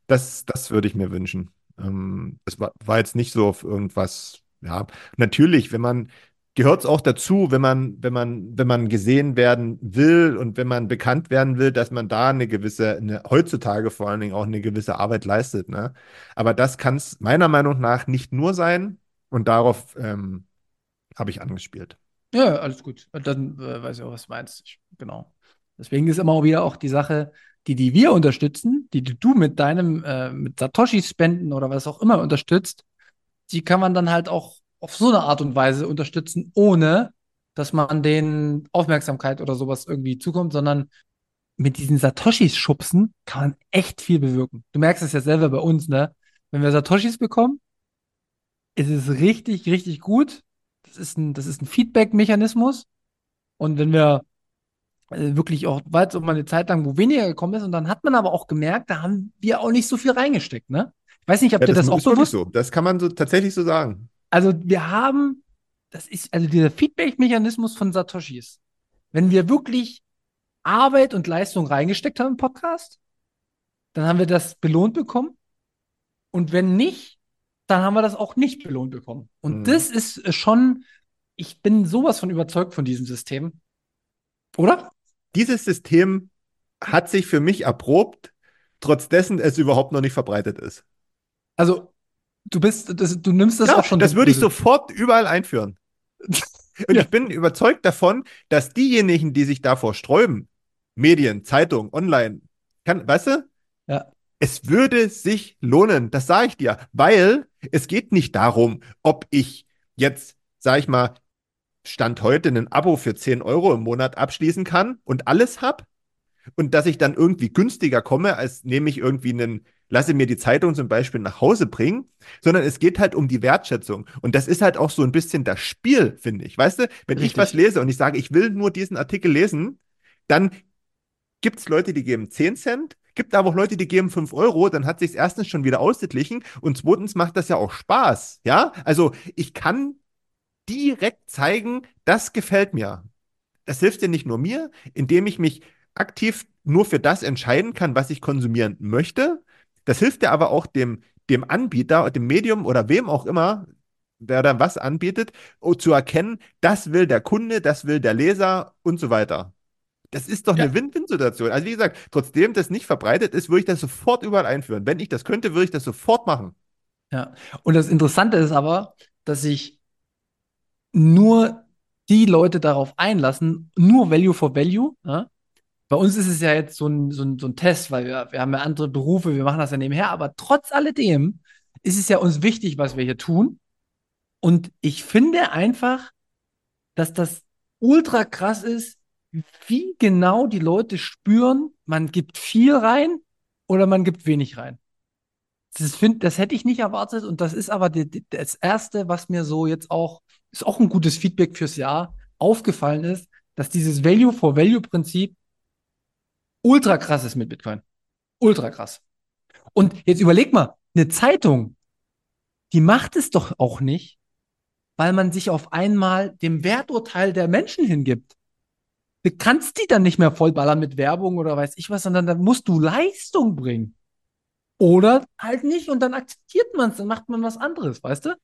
A: Das, das würde ich mir wünschen. Ähm, das war, war jetzt nicht so auf irgendwas, ja. Natürlich, wenn man, gehört es auch dazu, wenn man, wenn man, wenn man gesehen werden will und wenn man bekannt werden will, dass man da eine gewisse, eine, heutzutage vor allen Dingen auch eine gewisse Arbeit leistet, ne? Aber das kann es meiner Meinung nach nicht nur sein und darauf ähm, habe ich angespielt.
B: Ja, alles gut. Dann äh, weiß ich auch, was du meinst. Ich, genau. Deswegen ist immer wieder auch die Sache, die, die wir unterstützen, die, die du mit deinem, äh, mit Satoshis spenden oder was auch immer unterstützt, die kann man dann halt auch auf so eine Art und Weise unterstützen, ohne dass man denen Aufmerksamkeit oder sowas irgendwie zukommt, sondern mit diesen Satoshis schubsen kann man echt viel bewirken. Du merkst es ja selber bei uns, ne? Wenn wir Satoshis bekommen, ist es richtig, richtig gut. Das ist ein, das ist ein Feedback-Mechanismus. Und wenn wir äh, wirklich auch, jetzt auch mal eine Zeit lang, wo weniger gekommen ist, und dann hat man aber auch gemerkt, da haben wir auch nicht so viel reingesteckt, ne? Ich weiß nicht, ob
A: Ja,
B: dir
A: das
B: das auch bewusst
A: so. Das kann man so tatsächlich so sagen.
B: Also wir haben, das ist, also dieser Feedback-Mechanismus von Satoshis. Wenn wir wirklich Arbeit und Leistung reingesteckt haben im Podcast, dann haben wir das belohnt bekommen. Und wenn nicht, dann haben wir das auch nicht belohnt bekommen. Und
A: Mhm.
B: das ist äh, schon, ich bin sowas von überzeugt von diesem System. Oder?
A: Dieses System hat sich für mich erprobt, trotz dessen es überhaupt noch nicht verbreitet ist.
B: Also, du bist, das, du nimmst das
A: Ja,
B: auch schon.
A: das würde ich sofort überall einführen. Und
B: Ja.
A: ich bin überzeugt davon, dass diejenigen, die sich davor sträuben, Medien, Zeitung, online, kann, weißt du,
B: Ja.
A: es würde sich lohnen, das sage ich dir, weil es geht nicht darum, ob ich jetzt, sag ich mal, Stand heute ein Abo für 10 Euro im Monat abschließen kann und alles hab und dass ich dann irgendwie günstiger komme, als nehme ich irgendwie einen, lasse mir die Zeitung zum Beispiel nach Hause bringen, sondern es geht halt um die Wertschätzung. Und das ist halt auch so ein bisschen das Spiel, finde ich. Weißt du, wenn ich
B: Richtig.
A: was lese und ich sage, ich will nur diesen Artikel lesen, dann gibt es Leute, die geben 10 Cent, gibt aber auch Leute, die geben 5 Euro, dann hat sich erstens schon wieder ausgeglichen und zweitens macht das ja auch Spaß. Ja, also ich kann direkt zeigen, das gefällt mir. Das hilft ja nicht nur mir, indem ich mich aktiv nur für das entscheiden kann, was ich konsumieren möchte. Das hilft ja aber auch dem, dem Anbieter, dem Medium oder wem auch immer, der dann was anbietet, oh, zu erkennen, das will der Kunde, das will der Leser und so weiter. Das ist doch
B: Ja.
A: eine Win-Win-Situation. Also wie gesagt, trotzdem das nicht verbreitet ist, würde ich das sofort überall einführen. Wenn ich das könnte, würde ich das sofort machen.
B: Ja. Und das Interessante ist aber, dass sich nur die Leute darauf einlassen, nur Value for Value. Ja? Bei uns ist es ja jetzt so ein, so ein, so ein Test, weil wir, wir haben ja andere Berufe, wir machen das ja nebenher, aber trotz alledem ist es ja uns wichtig, was wir hier tun. Und ich finde einfach, dass das ultra krass ist, wie genau die Leute spüren, man gibt viel rein oder man gibt wenig rein. Das, find, das hätte ich nicht erwartet und das ist aber die, die, das Erste, was mir so jetzt auch, ist auch ein gutes Feedback fürs Jahr, aufgefallen ist, dass dieses Value-for-Value-Prinzip ultra krass ist mit Bitcoin. Ultra krass. Und jetzt überleg mal, eine Zeitung, die macht es doch auch nicht, weil man sich auf einmal dem Werturteil der Menschen hingibt. Du kannst die dann nicht mehr vollballern mit Werbung oder weiß ich was, sondern dann musst du Leistung bringen. Oder halt nicht und dann akzeptiert man es, dann macht man was anderes, weißt du?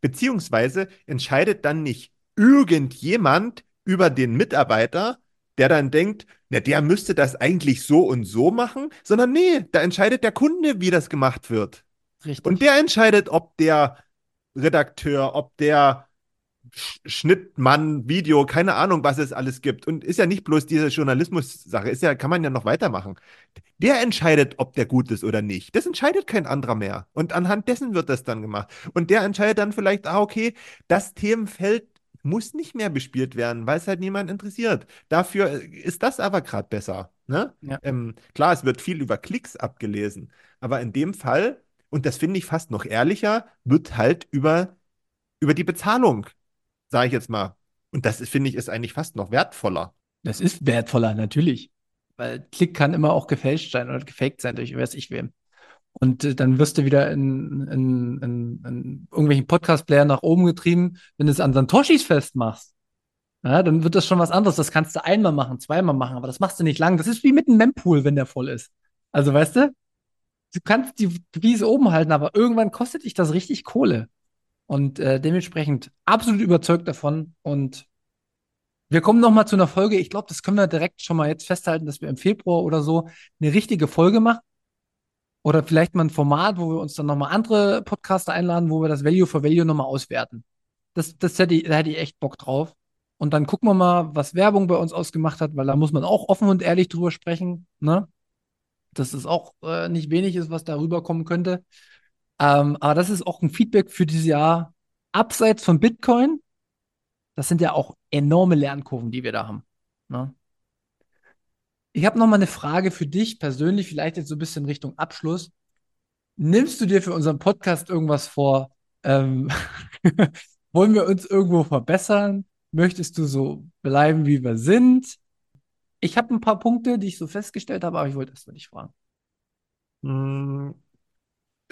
A: Beziehungsweise entscheidet dann nicht irgendjemand über den Mitarbeiter, der dann denkt, na, der müsste das eigentlich so und so machen, sondern nee, da entscheidet der Kunde, wie das gemacht wird.
B: Richtig.
A: Und der entscheidet, ob der Redakteur, ob der Sch Schnittmann, Video, keine Ahnung, was es alles gibt. Und ist ja nicht bloß diese Journalismus-Sache, ist ja, kann man ja noch weitermachen. Der entscheidet, ob der gut ist oder nicht. Das entscheidet kein anderer mehr. Und anhand dessen wird das dann gemacht. Und der entscheidet dann vielleicht, ah, okay, das Themenfeld muss nicht mehr bespielt werden, weil es halt niemand interessiert. Dafür ist das aber gerade besser. Ne?
B: Ja.
A: Ähm, klar, es wird viel über Klicks abgelesen, aber in dem Fall, und das finde ich fast noch ehrlicher, wird halt über, über die Bezahlung, sage ich jetzt mal. Und das finde ich, ist eigentlich fast noch wertvoller.
B: Das ist wertvoller, natürlich. Weil Klick kann immer auch gefälscht sein oder gefaked sein durch weiß ich wem. Und äh, dann wirst du wieder in, in, in, in irgendwelchen Podcast-Player nach oben getrieben, wenn du es an Santoshis festmachst. Ja, dann wird das schon was anderes. Das kannst du einmal machen, zweimal machen, aber das machst du nicht lang. Das ist wie mit einem Mempool, wenn der voll ist. Also, weißt du, du kannst die Wiese oben halten, aber irgendwann kostet dich das richtig Kohle. Und äh, dementsprechend absolut überzeugt davon. Und wir kommen noch mal zu einer Folge. Ich glaube, das können wir direkt schon mal jetzt festhalten, dass wir im Februar oder so eine richtige Folge machen. Oder vielleicht mal ein Format, wo wir uns dann noch mal andere Podcaster einladen, wo wir das Value for Value noch mal auswerten. Das, das hätte ich, da hätte ich echt Bock drauf. Und dann gucken wir mal, was Werbung bei uns ausgemacht hat, weil da muss man auch offen und ehrlich drüber sprechen, ne? Dass es auch äh, nicht wenig ist, was darüber kommen könnte. Ähm, aber das ist auch ein Feedback für dieses Jahr. Abseits von Bitcoin, das sind ja auch enorme Lernkurven, die wir da haben. Ne? Ich habe noch mal eine Frage für dich persönlich, vielleicht jetzt so ein bisschen Richtung Abschluss. Nimmst du dir für unseren Podcast irgendwas vor? Ähm, wollen wir uns irgendwo verbessern? Möchtest du so bleiben, wie wir sind? Ich habe ein paar Punkte, die ich so festgestellt habe, aber ich wollte erst mal dich fragen.
A: Hm,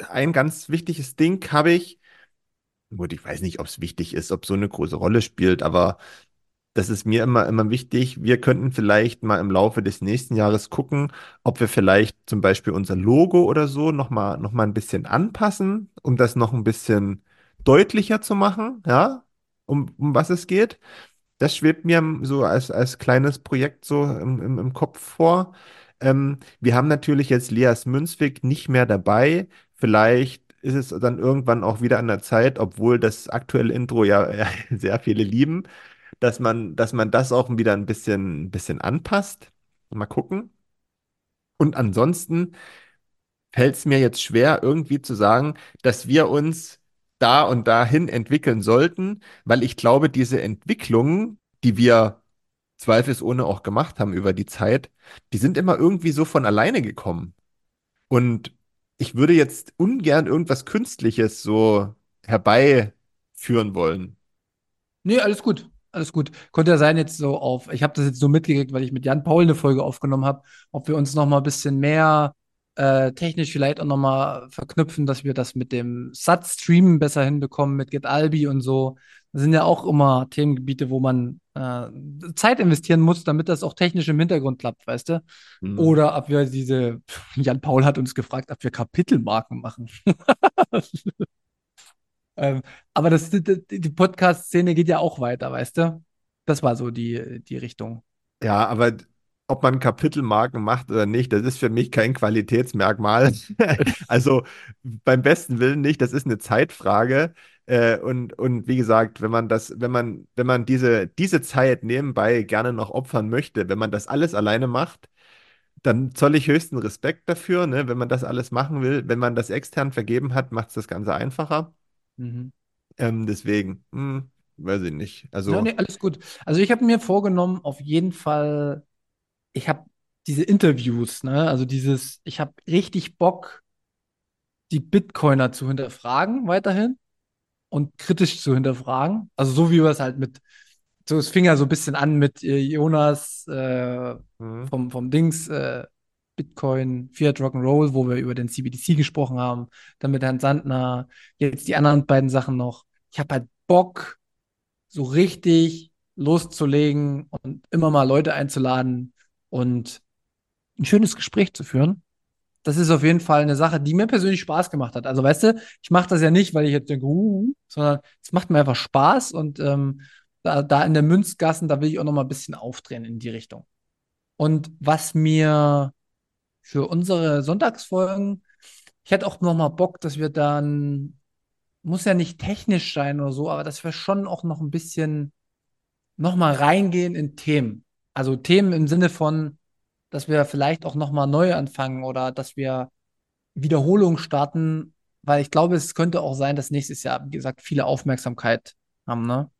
A: Ein ganz wichtiges Ding habe ich, gut, ich weiß nicht, ob es wichtig ist, ob so eine große Rolle spielt, aber das ist mir immer, immer wichtig. Wir könnten vielleicht mal im Laufe des nächsten Jahres gucken, ob wir vielleicht zum Beispiel unser Logo oder so nochmal, noch mal ein bisschen anpassen, um das noch ein bisschen deutlicher zu machen, ja, um, um was es geht. Das schwebt mir so als, als kleines Projekt so im, im, im Kopf vor. Ähm, wir haben natürlich jetzt Leas Münzweg nicht mehr dabei. Vielleicht ist es dann irgendwann auch wieder an der Zeit, obwohl das aktuelle Intro ja, ja sehr viele lieben, dass man, dass man das auch wieder ein bisschen, ein bisschen anpasst. Mal gucken. Und ansonsten fällt es mir jetzt schwer, irgendwie zu sagen, dass wir uns da und dahin entwickeln sollten, weil ich glaube, diese Entwicklungen, die wir zweifelsohne auch gemacht haben über die Zeit, die sind immer irgendwie so von alleine gekommen. Und ich würde jetzt ungern irgendwas Künstliches so herbeiführen wollen.
B: Nee, alles gut. Alles gut. Konnte ja sein jetzt so auf, ich habe das jetzt so mitgekriegt, weil ich mit Jan Paul eine Folge aufgenommen habe, ob wir uns noch mal ein bisschen mehr äh, technisch vielleicht auch noch mal verknüpfen, dass wir das mit dem Satz-Streamen besser hinbekommen, mit GetAlbi und so. Das sind ja auch immer Themengebiete, wo man äh, Zeit investieren muss, damit das auch technisch im Hintergrund klappt, weißt du?
A: Hm.
B: Oder ob wir diese, Jan Paul hat uns gefragt, ob wir Kapitelmarken machen. Ähm, aber das, die, die Podcast-Szene geht ja auch weiter, weißt du? Das war so die, die Richtung.
A: Ja, aber ob man Kapitelmarken macht oder nicht, das ist für mich kein Qualitätsmerkmal. Also beim besten Willen nicht, das ist eine Zeitfrage. Äh, und, und wie gesagt, wenn man das, wenn man, wenn man diese, diese Zeit nebenbei gerne noch opfern möchte, wenn man das alles alleine macht, dann zolle ich höchsten Respekt dafür, ne, wenn man das alles machen will. Wenn man das extern vergeben hat, macht es das Ganze einfacher.
B: Mhm.
A: Ähm, deswegen, hm, weiß ich nicht.
B: Ja,
A: Also,
B: nee, alles gut. Also ich habe mir vorgenommen, auf jeden Fall, ich habe diese Interviews, ne? Also dieses, ich habe richtig Bock, die Bitcoiner zu hinterfragen weiterhin und kritisch zu hinterfragen. Also so wie wir es halt mit so, es fing ja so ein bisschen an mit äh, Jonas äh,
A: hm,
B: vom, vom Dings, äh, Bitcoin, Fiat Rock'n'Roll, wo wir über den CBDC gesprochen haben, dann mit Herrn Sandner, jetzt die anderen beiden Sachen noch. Ich habe halt Bock, so richtig loszulegen und immer mal Leute einzuladen und ein schönes Gespräch zu führen. Das ist auf jeden Fall eine Sache, die mir persönlich Spaß gemacht hat. Also weißt du, ich mache das ja nicht, weil ich jetzt denke, uh, sondern es macht mir einfach Spaß und ähm, da, da in der Münzgassen, da will ich auch noch mal ein bisschen aufdrehen in die Richtung. Und was mir für unsere Sonntagsfolgen, ich hätte auch noch mal Bock, dass wir dann, muss ja nicht technisch sein oder so, aber dass wir schon auch noch ein bisschen noch mal reingehen in Themen. Also Themen im Sinne von, dass wir vielleicht auch noch mal neu anfangen oder dass wir Wiederholungen starten, weil ich glaube, es könnte auch sein, dass nächstes Jahr, wie gesagt, viele Aufmerksamkeit haben, ne?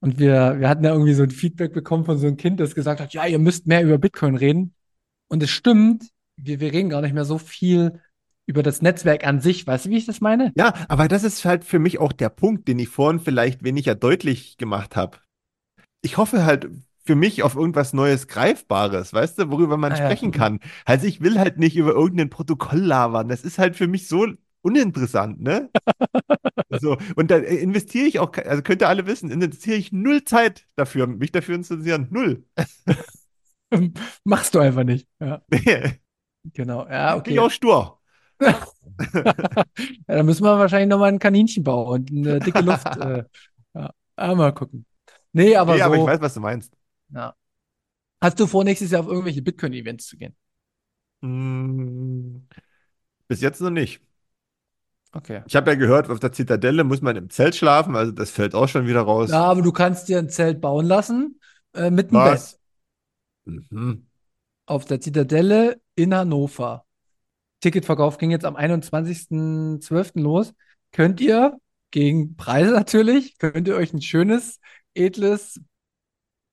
B: Und wir, wir hatten ja irgendwie so ein Feedback bekommen von so einem Kind, das gesagt hat, ja, ihr müsst mehr über Bitcoin reden. Und es stimmt, wir, wir reden gar nicht mehr so viel über das Netzwerk an sich. Weißt du, wie ich das meine?
A: ja, aber das ist halt für mich auch der Punkt, den ich vorhin vielleicht weniger deutlich gemacht habe. ich hoffe halt für mich auf irgendwas Neues Greifbares, weißt du, worüber man
B: Ah ja.
A: sprechen kann. Also ich will halt nicht über irgendein Protokoll labern. Das ist halt für mich so uninteressant, ne? So, und da investiere ich auch, also könnt ihr alle wissen, investiere ich null Zeit dafür, mich dafür zu interessieren. Null.
B: Machst du einfach nicht. Ja, genau. Ja,
A: bin ich
B: okay.
A: auch stur.
B: Ja, dann müssen wir wahrscheinlich nochmal ein Kaninchen bauen und eine dicke Luft. Äh, ja, Ah, mal gucken. Nee, aber
A: Nee, aber ich
B: so,
A: weiß, was du meinst.
B: ja. Hast du vor, nächstes Jahr auf irgendwelche Bitcoin-Events zu gehen?
A: Hm, bis jetzt noch nicht.
B: Okay.
A: Ich habe ja gehört, auf der Zitadelle muss man im Zelt schlafen, also das fällt auch schon wieder
B: Ja,
A: raus.
B: aber du kannst dir ein Zelt bauen lassen, äh, mit einem Bett?
A: Mhm.
B: Auf der Zitadelle in Hannover. Ticketverkauf ging jetzt am 21.12. los. Könnt ihr, gegen Preise natürlich, könnt ihr euch ein schönes, edles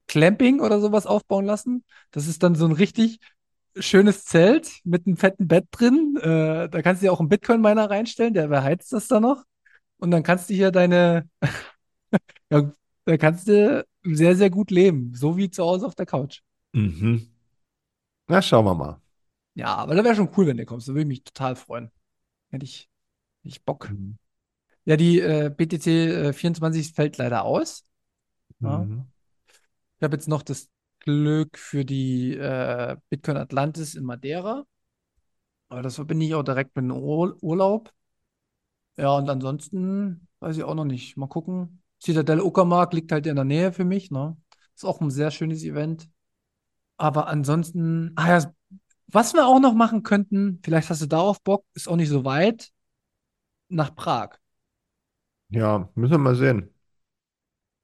B: Clamping oder sowas aufbauen lassen. Das ist dann so ein richtig schönes Zelt mit einem fetten Bett drin. Äh, da kannst du dir auch einen Bitcoin-Miner reinstellen, der beheizt das da noch. Und dann kannst du hier deine, ja, da kannst du sehr, sehr gut leben. So wie zu Hause auf der Couch.
A: Mhm. Na, schauen wir mal.
B: Ja, aber da wäre schon cool, wenn du kommst. Da würde ich mich total freuen. Hätte ich, hätte ich Bock.
A: Mhm.
B: Ja, die äh, BTC äh, 24 fällt leider aus. Ja.
A: Mhm.
B: Ich habe jetzt noch das Glück für die äh, Bitcoin Atlantis in Madeira. Aber das verbinde ich auch direkt mit dem Ur Urlaub. Ja, und ansonsten weiß ich auch noch nicht. Mal gucken. Citadel Uckermark liegt halt in der Nähe für mich, ne? Ist auch ein sehr schönes Event. Aber ansonsten, ah ja, was wir auch noch machen könnten, vielleicht hast du darauf Bock, ist auch nicht so weit, nach Prag.
A: Ja, müssen wir mal sehen.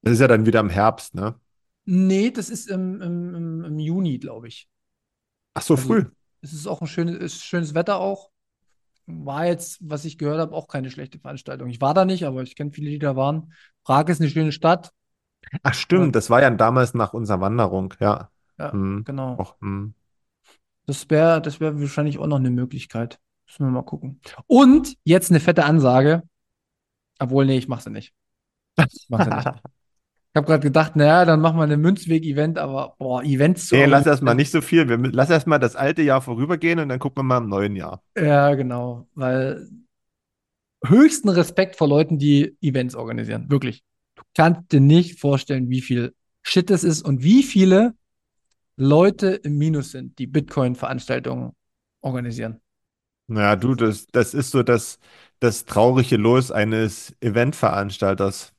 A: Das ist ja dann wieder im Herbst, ne?
B: Nee, das ist im, im, im, Juni, glaube ich.
A: Ach so
B: Also
A: früh.
B: es ist auch ein schönes, ist schönes Wetter auch. War jetzt, was ich gehört habe, auch keine schlechte Veranstaltung. Ich war da nicht, aber ich kenne viele, die da waren. Prag ist eine schöne Stadt.
A: Ach
B: Aber
A: stimmt, das war ja damals nach unserer Wanderung, ja.
B: Ja,
A: Hm.
B: genau.
A: Och, hm.
B: Das wäre, das wäre wahrscheinlich auch noch eine Möglichkeit. Müssen wir mal gucken. Und jetzt eine fette Ansage. Obwohl, nee, ich mache sie nicht. Ich mache sie nicht. Ich habe gerade gedacht, naja, dann machen wir ein Münzweg-Event, aber boah, Events zu
A: Nee, lass erst mal
B: organisieren.
A: nicht so viel. Wir, mü- lass erst mal das alte Jahr vorübergehen und dann gucken wir mal im neuen Jahr.
B: Ja, genau. Weil höchsten Respekt vor Leuten, die Events organisieren. Wirklich. Du kannst dir nicht vorstellen, wie viel Shit es ist und wie viele Leute im Minus sind, die Bitcoin-Veranstaltungen organisieren.
A: Naja, du, das, das ist so das, das traurige Los eines Eventveranstalters.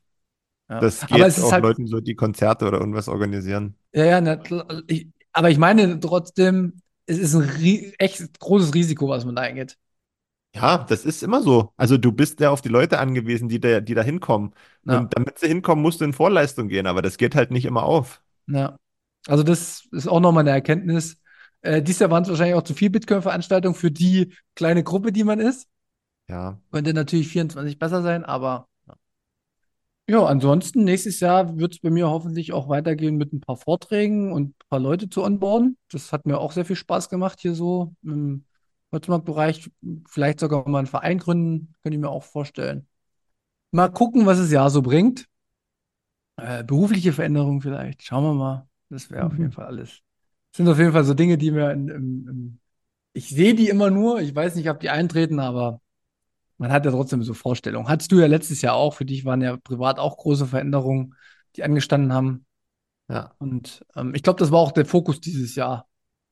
B: ja.
A: Das
B: Aber es
A: geht auch
B: halt,
A: Leuten so, die Konzerte oder irgendwas organisieren.
B: ja, ja, na, ich, aber ich meine trotzdem, es ist ein echt großes Risiko, was man da eingeht.
A: Ja, das ist immer so. Also du bist ja auf die Leute angewiesen, die da, die da hinkommen.
B: Ja,
A: Und damit sie hinkommen, musst du in Vorleistung gehen, aber das geht halt nicht immer auf.
B: ja. Also das ist auch nochmal eine Erkenntnis. Äh, dieses Jahr waren es wahrscheinlich auch zu viel Bitcoin-Veranstaltungen für die kleine Gruppe, die man ist.
A: Ja.
B: Könnte natürlich 24 besser sein, aber ja, ansonsten nächstes Jahr wird es bei mir hoffentlich auch weitergehen mit ein paar Vorträgen und ein paar Leute zu onboarden. Das hat mir auch sehr viel Spaß gemacht hier so im Holzmarkt-Bereich. Vielleicht sogar mal einen Verein gründen, könnte ich mir auch vorstellen. Mal gucken, was das Jahr so bringt. Äh, berufliche Veränderungen vielleicht. Schauen wir mal. Das wäre auf jeden
A: Mhm.
B: Fall alles. Das sind auf jeden Fall so Dinge, die mir in, im, im, ich sehe die immer nur. Ich weiß nicht, ob die eintreten, aber man hat ja trotzdem so Vorstellungen. Hattest du ja letztes Jahr auch. Für dich waren ja privat auch große Veränderungen, die angestanden haben.
A: Ja.
B: Und ähm, ich glaube, das war auch der Fokus dieses Jahr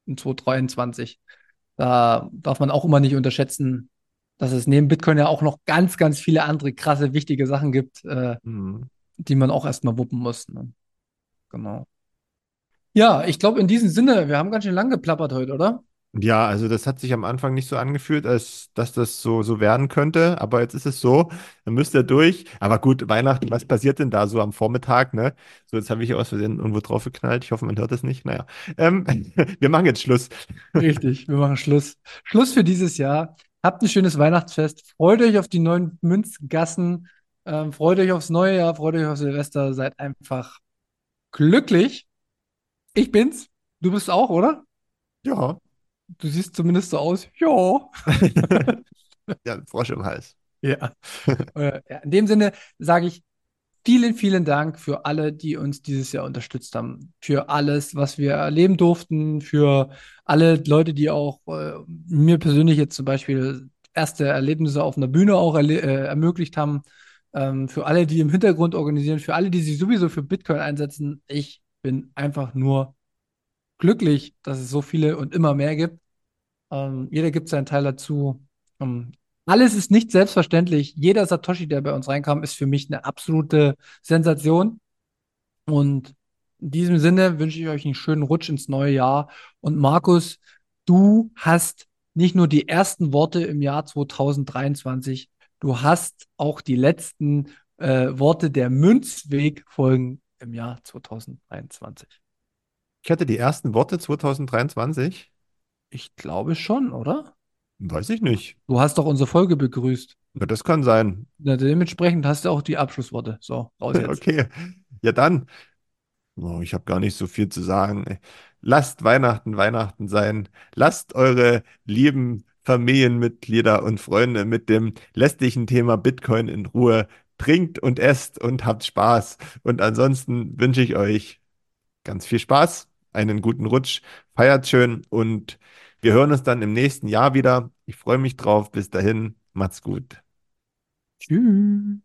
B: in 2023. Da darf man auch immer nicht unterschätzen, dass es neben Bitcoin ja auch noch ganz, ganz viele andere krasse, wichtige Sachen gibt, äh,
A: Mhm.
B: die man auch erstmal wuppen muss. Ne? Genau. Ja, ich glaube, in diesem Sinne, wir haben ganz schön lang geplappert heute, oder?
A: Ja, also das hat sich am Anfang nicht so angefühlt, als dass das so, so werden könnte, aber jetzt ist es so, dann müsst ihr durch. Aber gut, Weihnachten, was passiert denn da so am Vormittag, ne? So, jetzt habe ich aus Versehen irgendwo drauf geknallt. Ich hoffe, man hört es nicht. Naja, ähm, wir machen jetzt Schluss.
B: Richtig, wir machen Schluss. Schluss für dieses Jahr. Habt ein schönes Weihnachtsfest. Freut euch auf die neuen Münzgassen. Ähm, freut euch aufs neue Jahr. Freut euch auf Silvester. Seid einfach glücklich. Ich bin's. Du bist auch, oder?
A: Ja.
B: Du siehst zumindest so aus. Ja.
A: Ja, Frosch im Hals.
B: Ja. Äh, ja. In dem Sinne sage ich vielen, vielen Dank für alle, die uns dieses Jahr unterstützt haben. Für alles, was wir erleben durften. Für alle Leute, die auch äh, mir persönlich jetzt zum Beispiel erste Erlebnisse auf einer Bühne auch äh, ermöglicht haben. Ähm, für alle, die im Hintergrund organisieren. Für alle, die sich sowieso für Bitcoin einsetzen. Ich bin einfach nur glücklich, dass es so viele und immer mehr gibt. Ähm, jeder gibt seinen Teil dazu. Ähm, alles ist nicht selbstverständlich. Jeder Satoshi, der bei uns reinkam, ist für mich eine absolute Sensation. Und in diesem Sinne wünsche ich euch einen schönen Rutsch ins neue Jahr. Und Markus, du hast nicht nur die ersten Worte im Jahr 2023, du hast auch die letzten äh, Worte der Münzweg-Folgen im Jahr 2023.
A: Ich hatte die ersten Worte 2023.
B: Ich glaube schon, oder?
A: Weiß ich nicht.
B: Du hast doch unsere Folge begrüßt.
A: Ja, das kann sein.
B: Na, dementsprechend hast du auch die Abschlussworte. So, raus jetzt.
A: Okay. Ja, dann. Oh, ich habe gar nicht so viel zu sagen. Lasst Weihnachten Weihnachten sein. Lasst eure lieben Familienmitglieder und Freunde mit dem lästigen Thema Bitcoin in Ruhe. Trinkt und esst und habt Spaß. Und ansonsten wünsche ich euch ganz viel Spaß, einen guten Rutsch, feiert schön und wir hören uns dann im nächsten Jahr wieder. Ich freue mich drauf. Bis dahin, macht's gut.
B: Tschüss.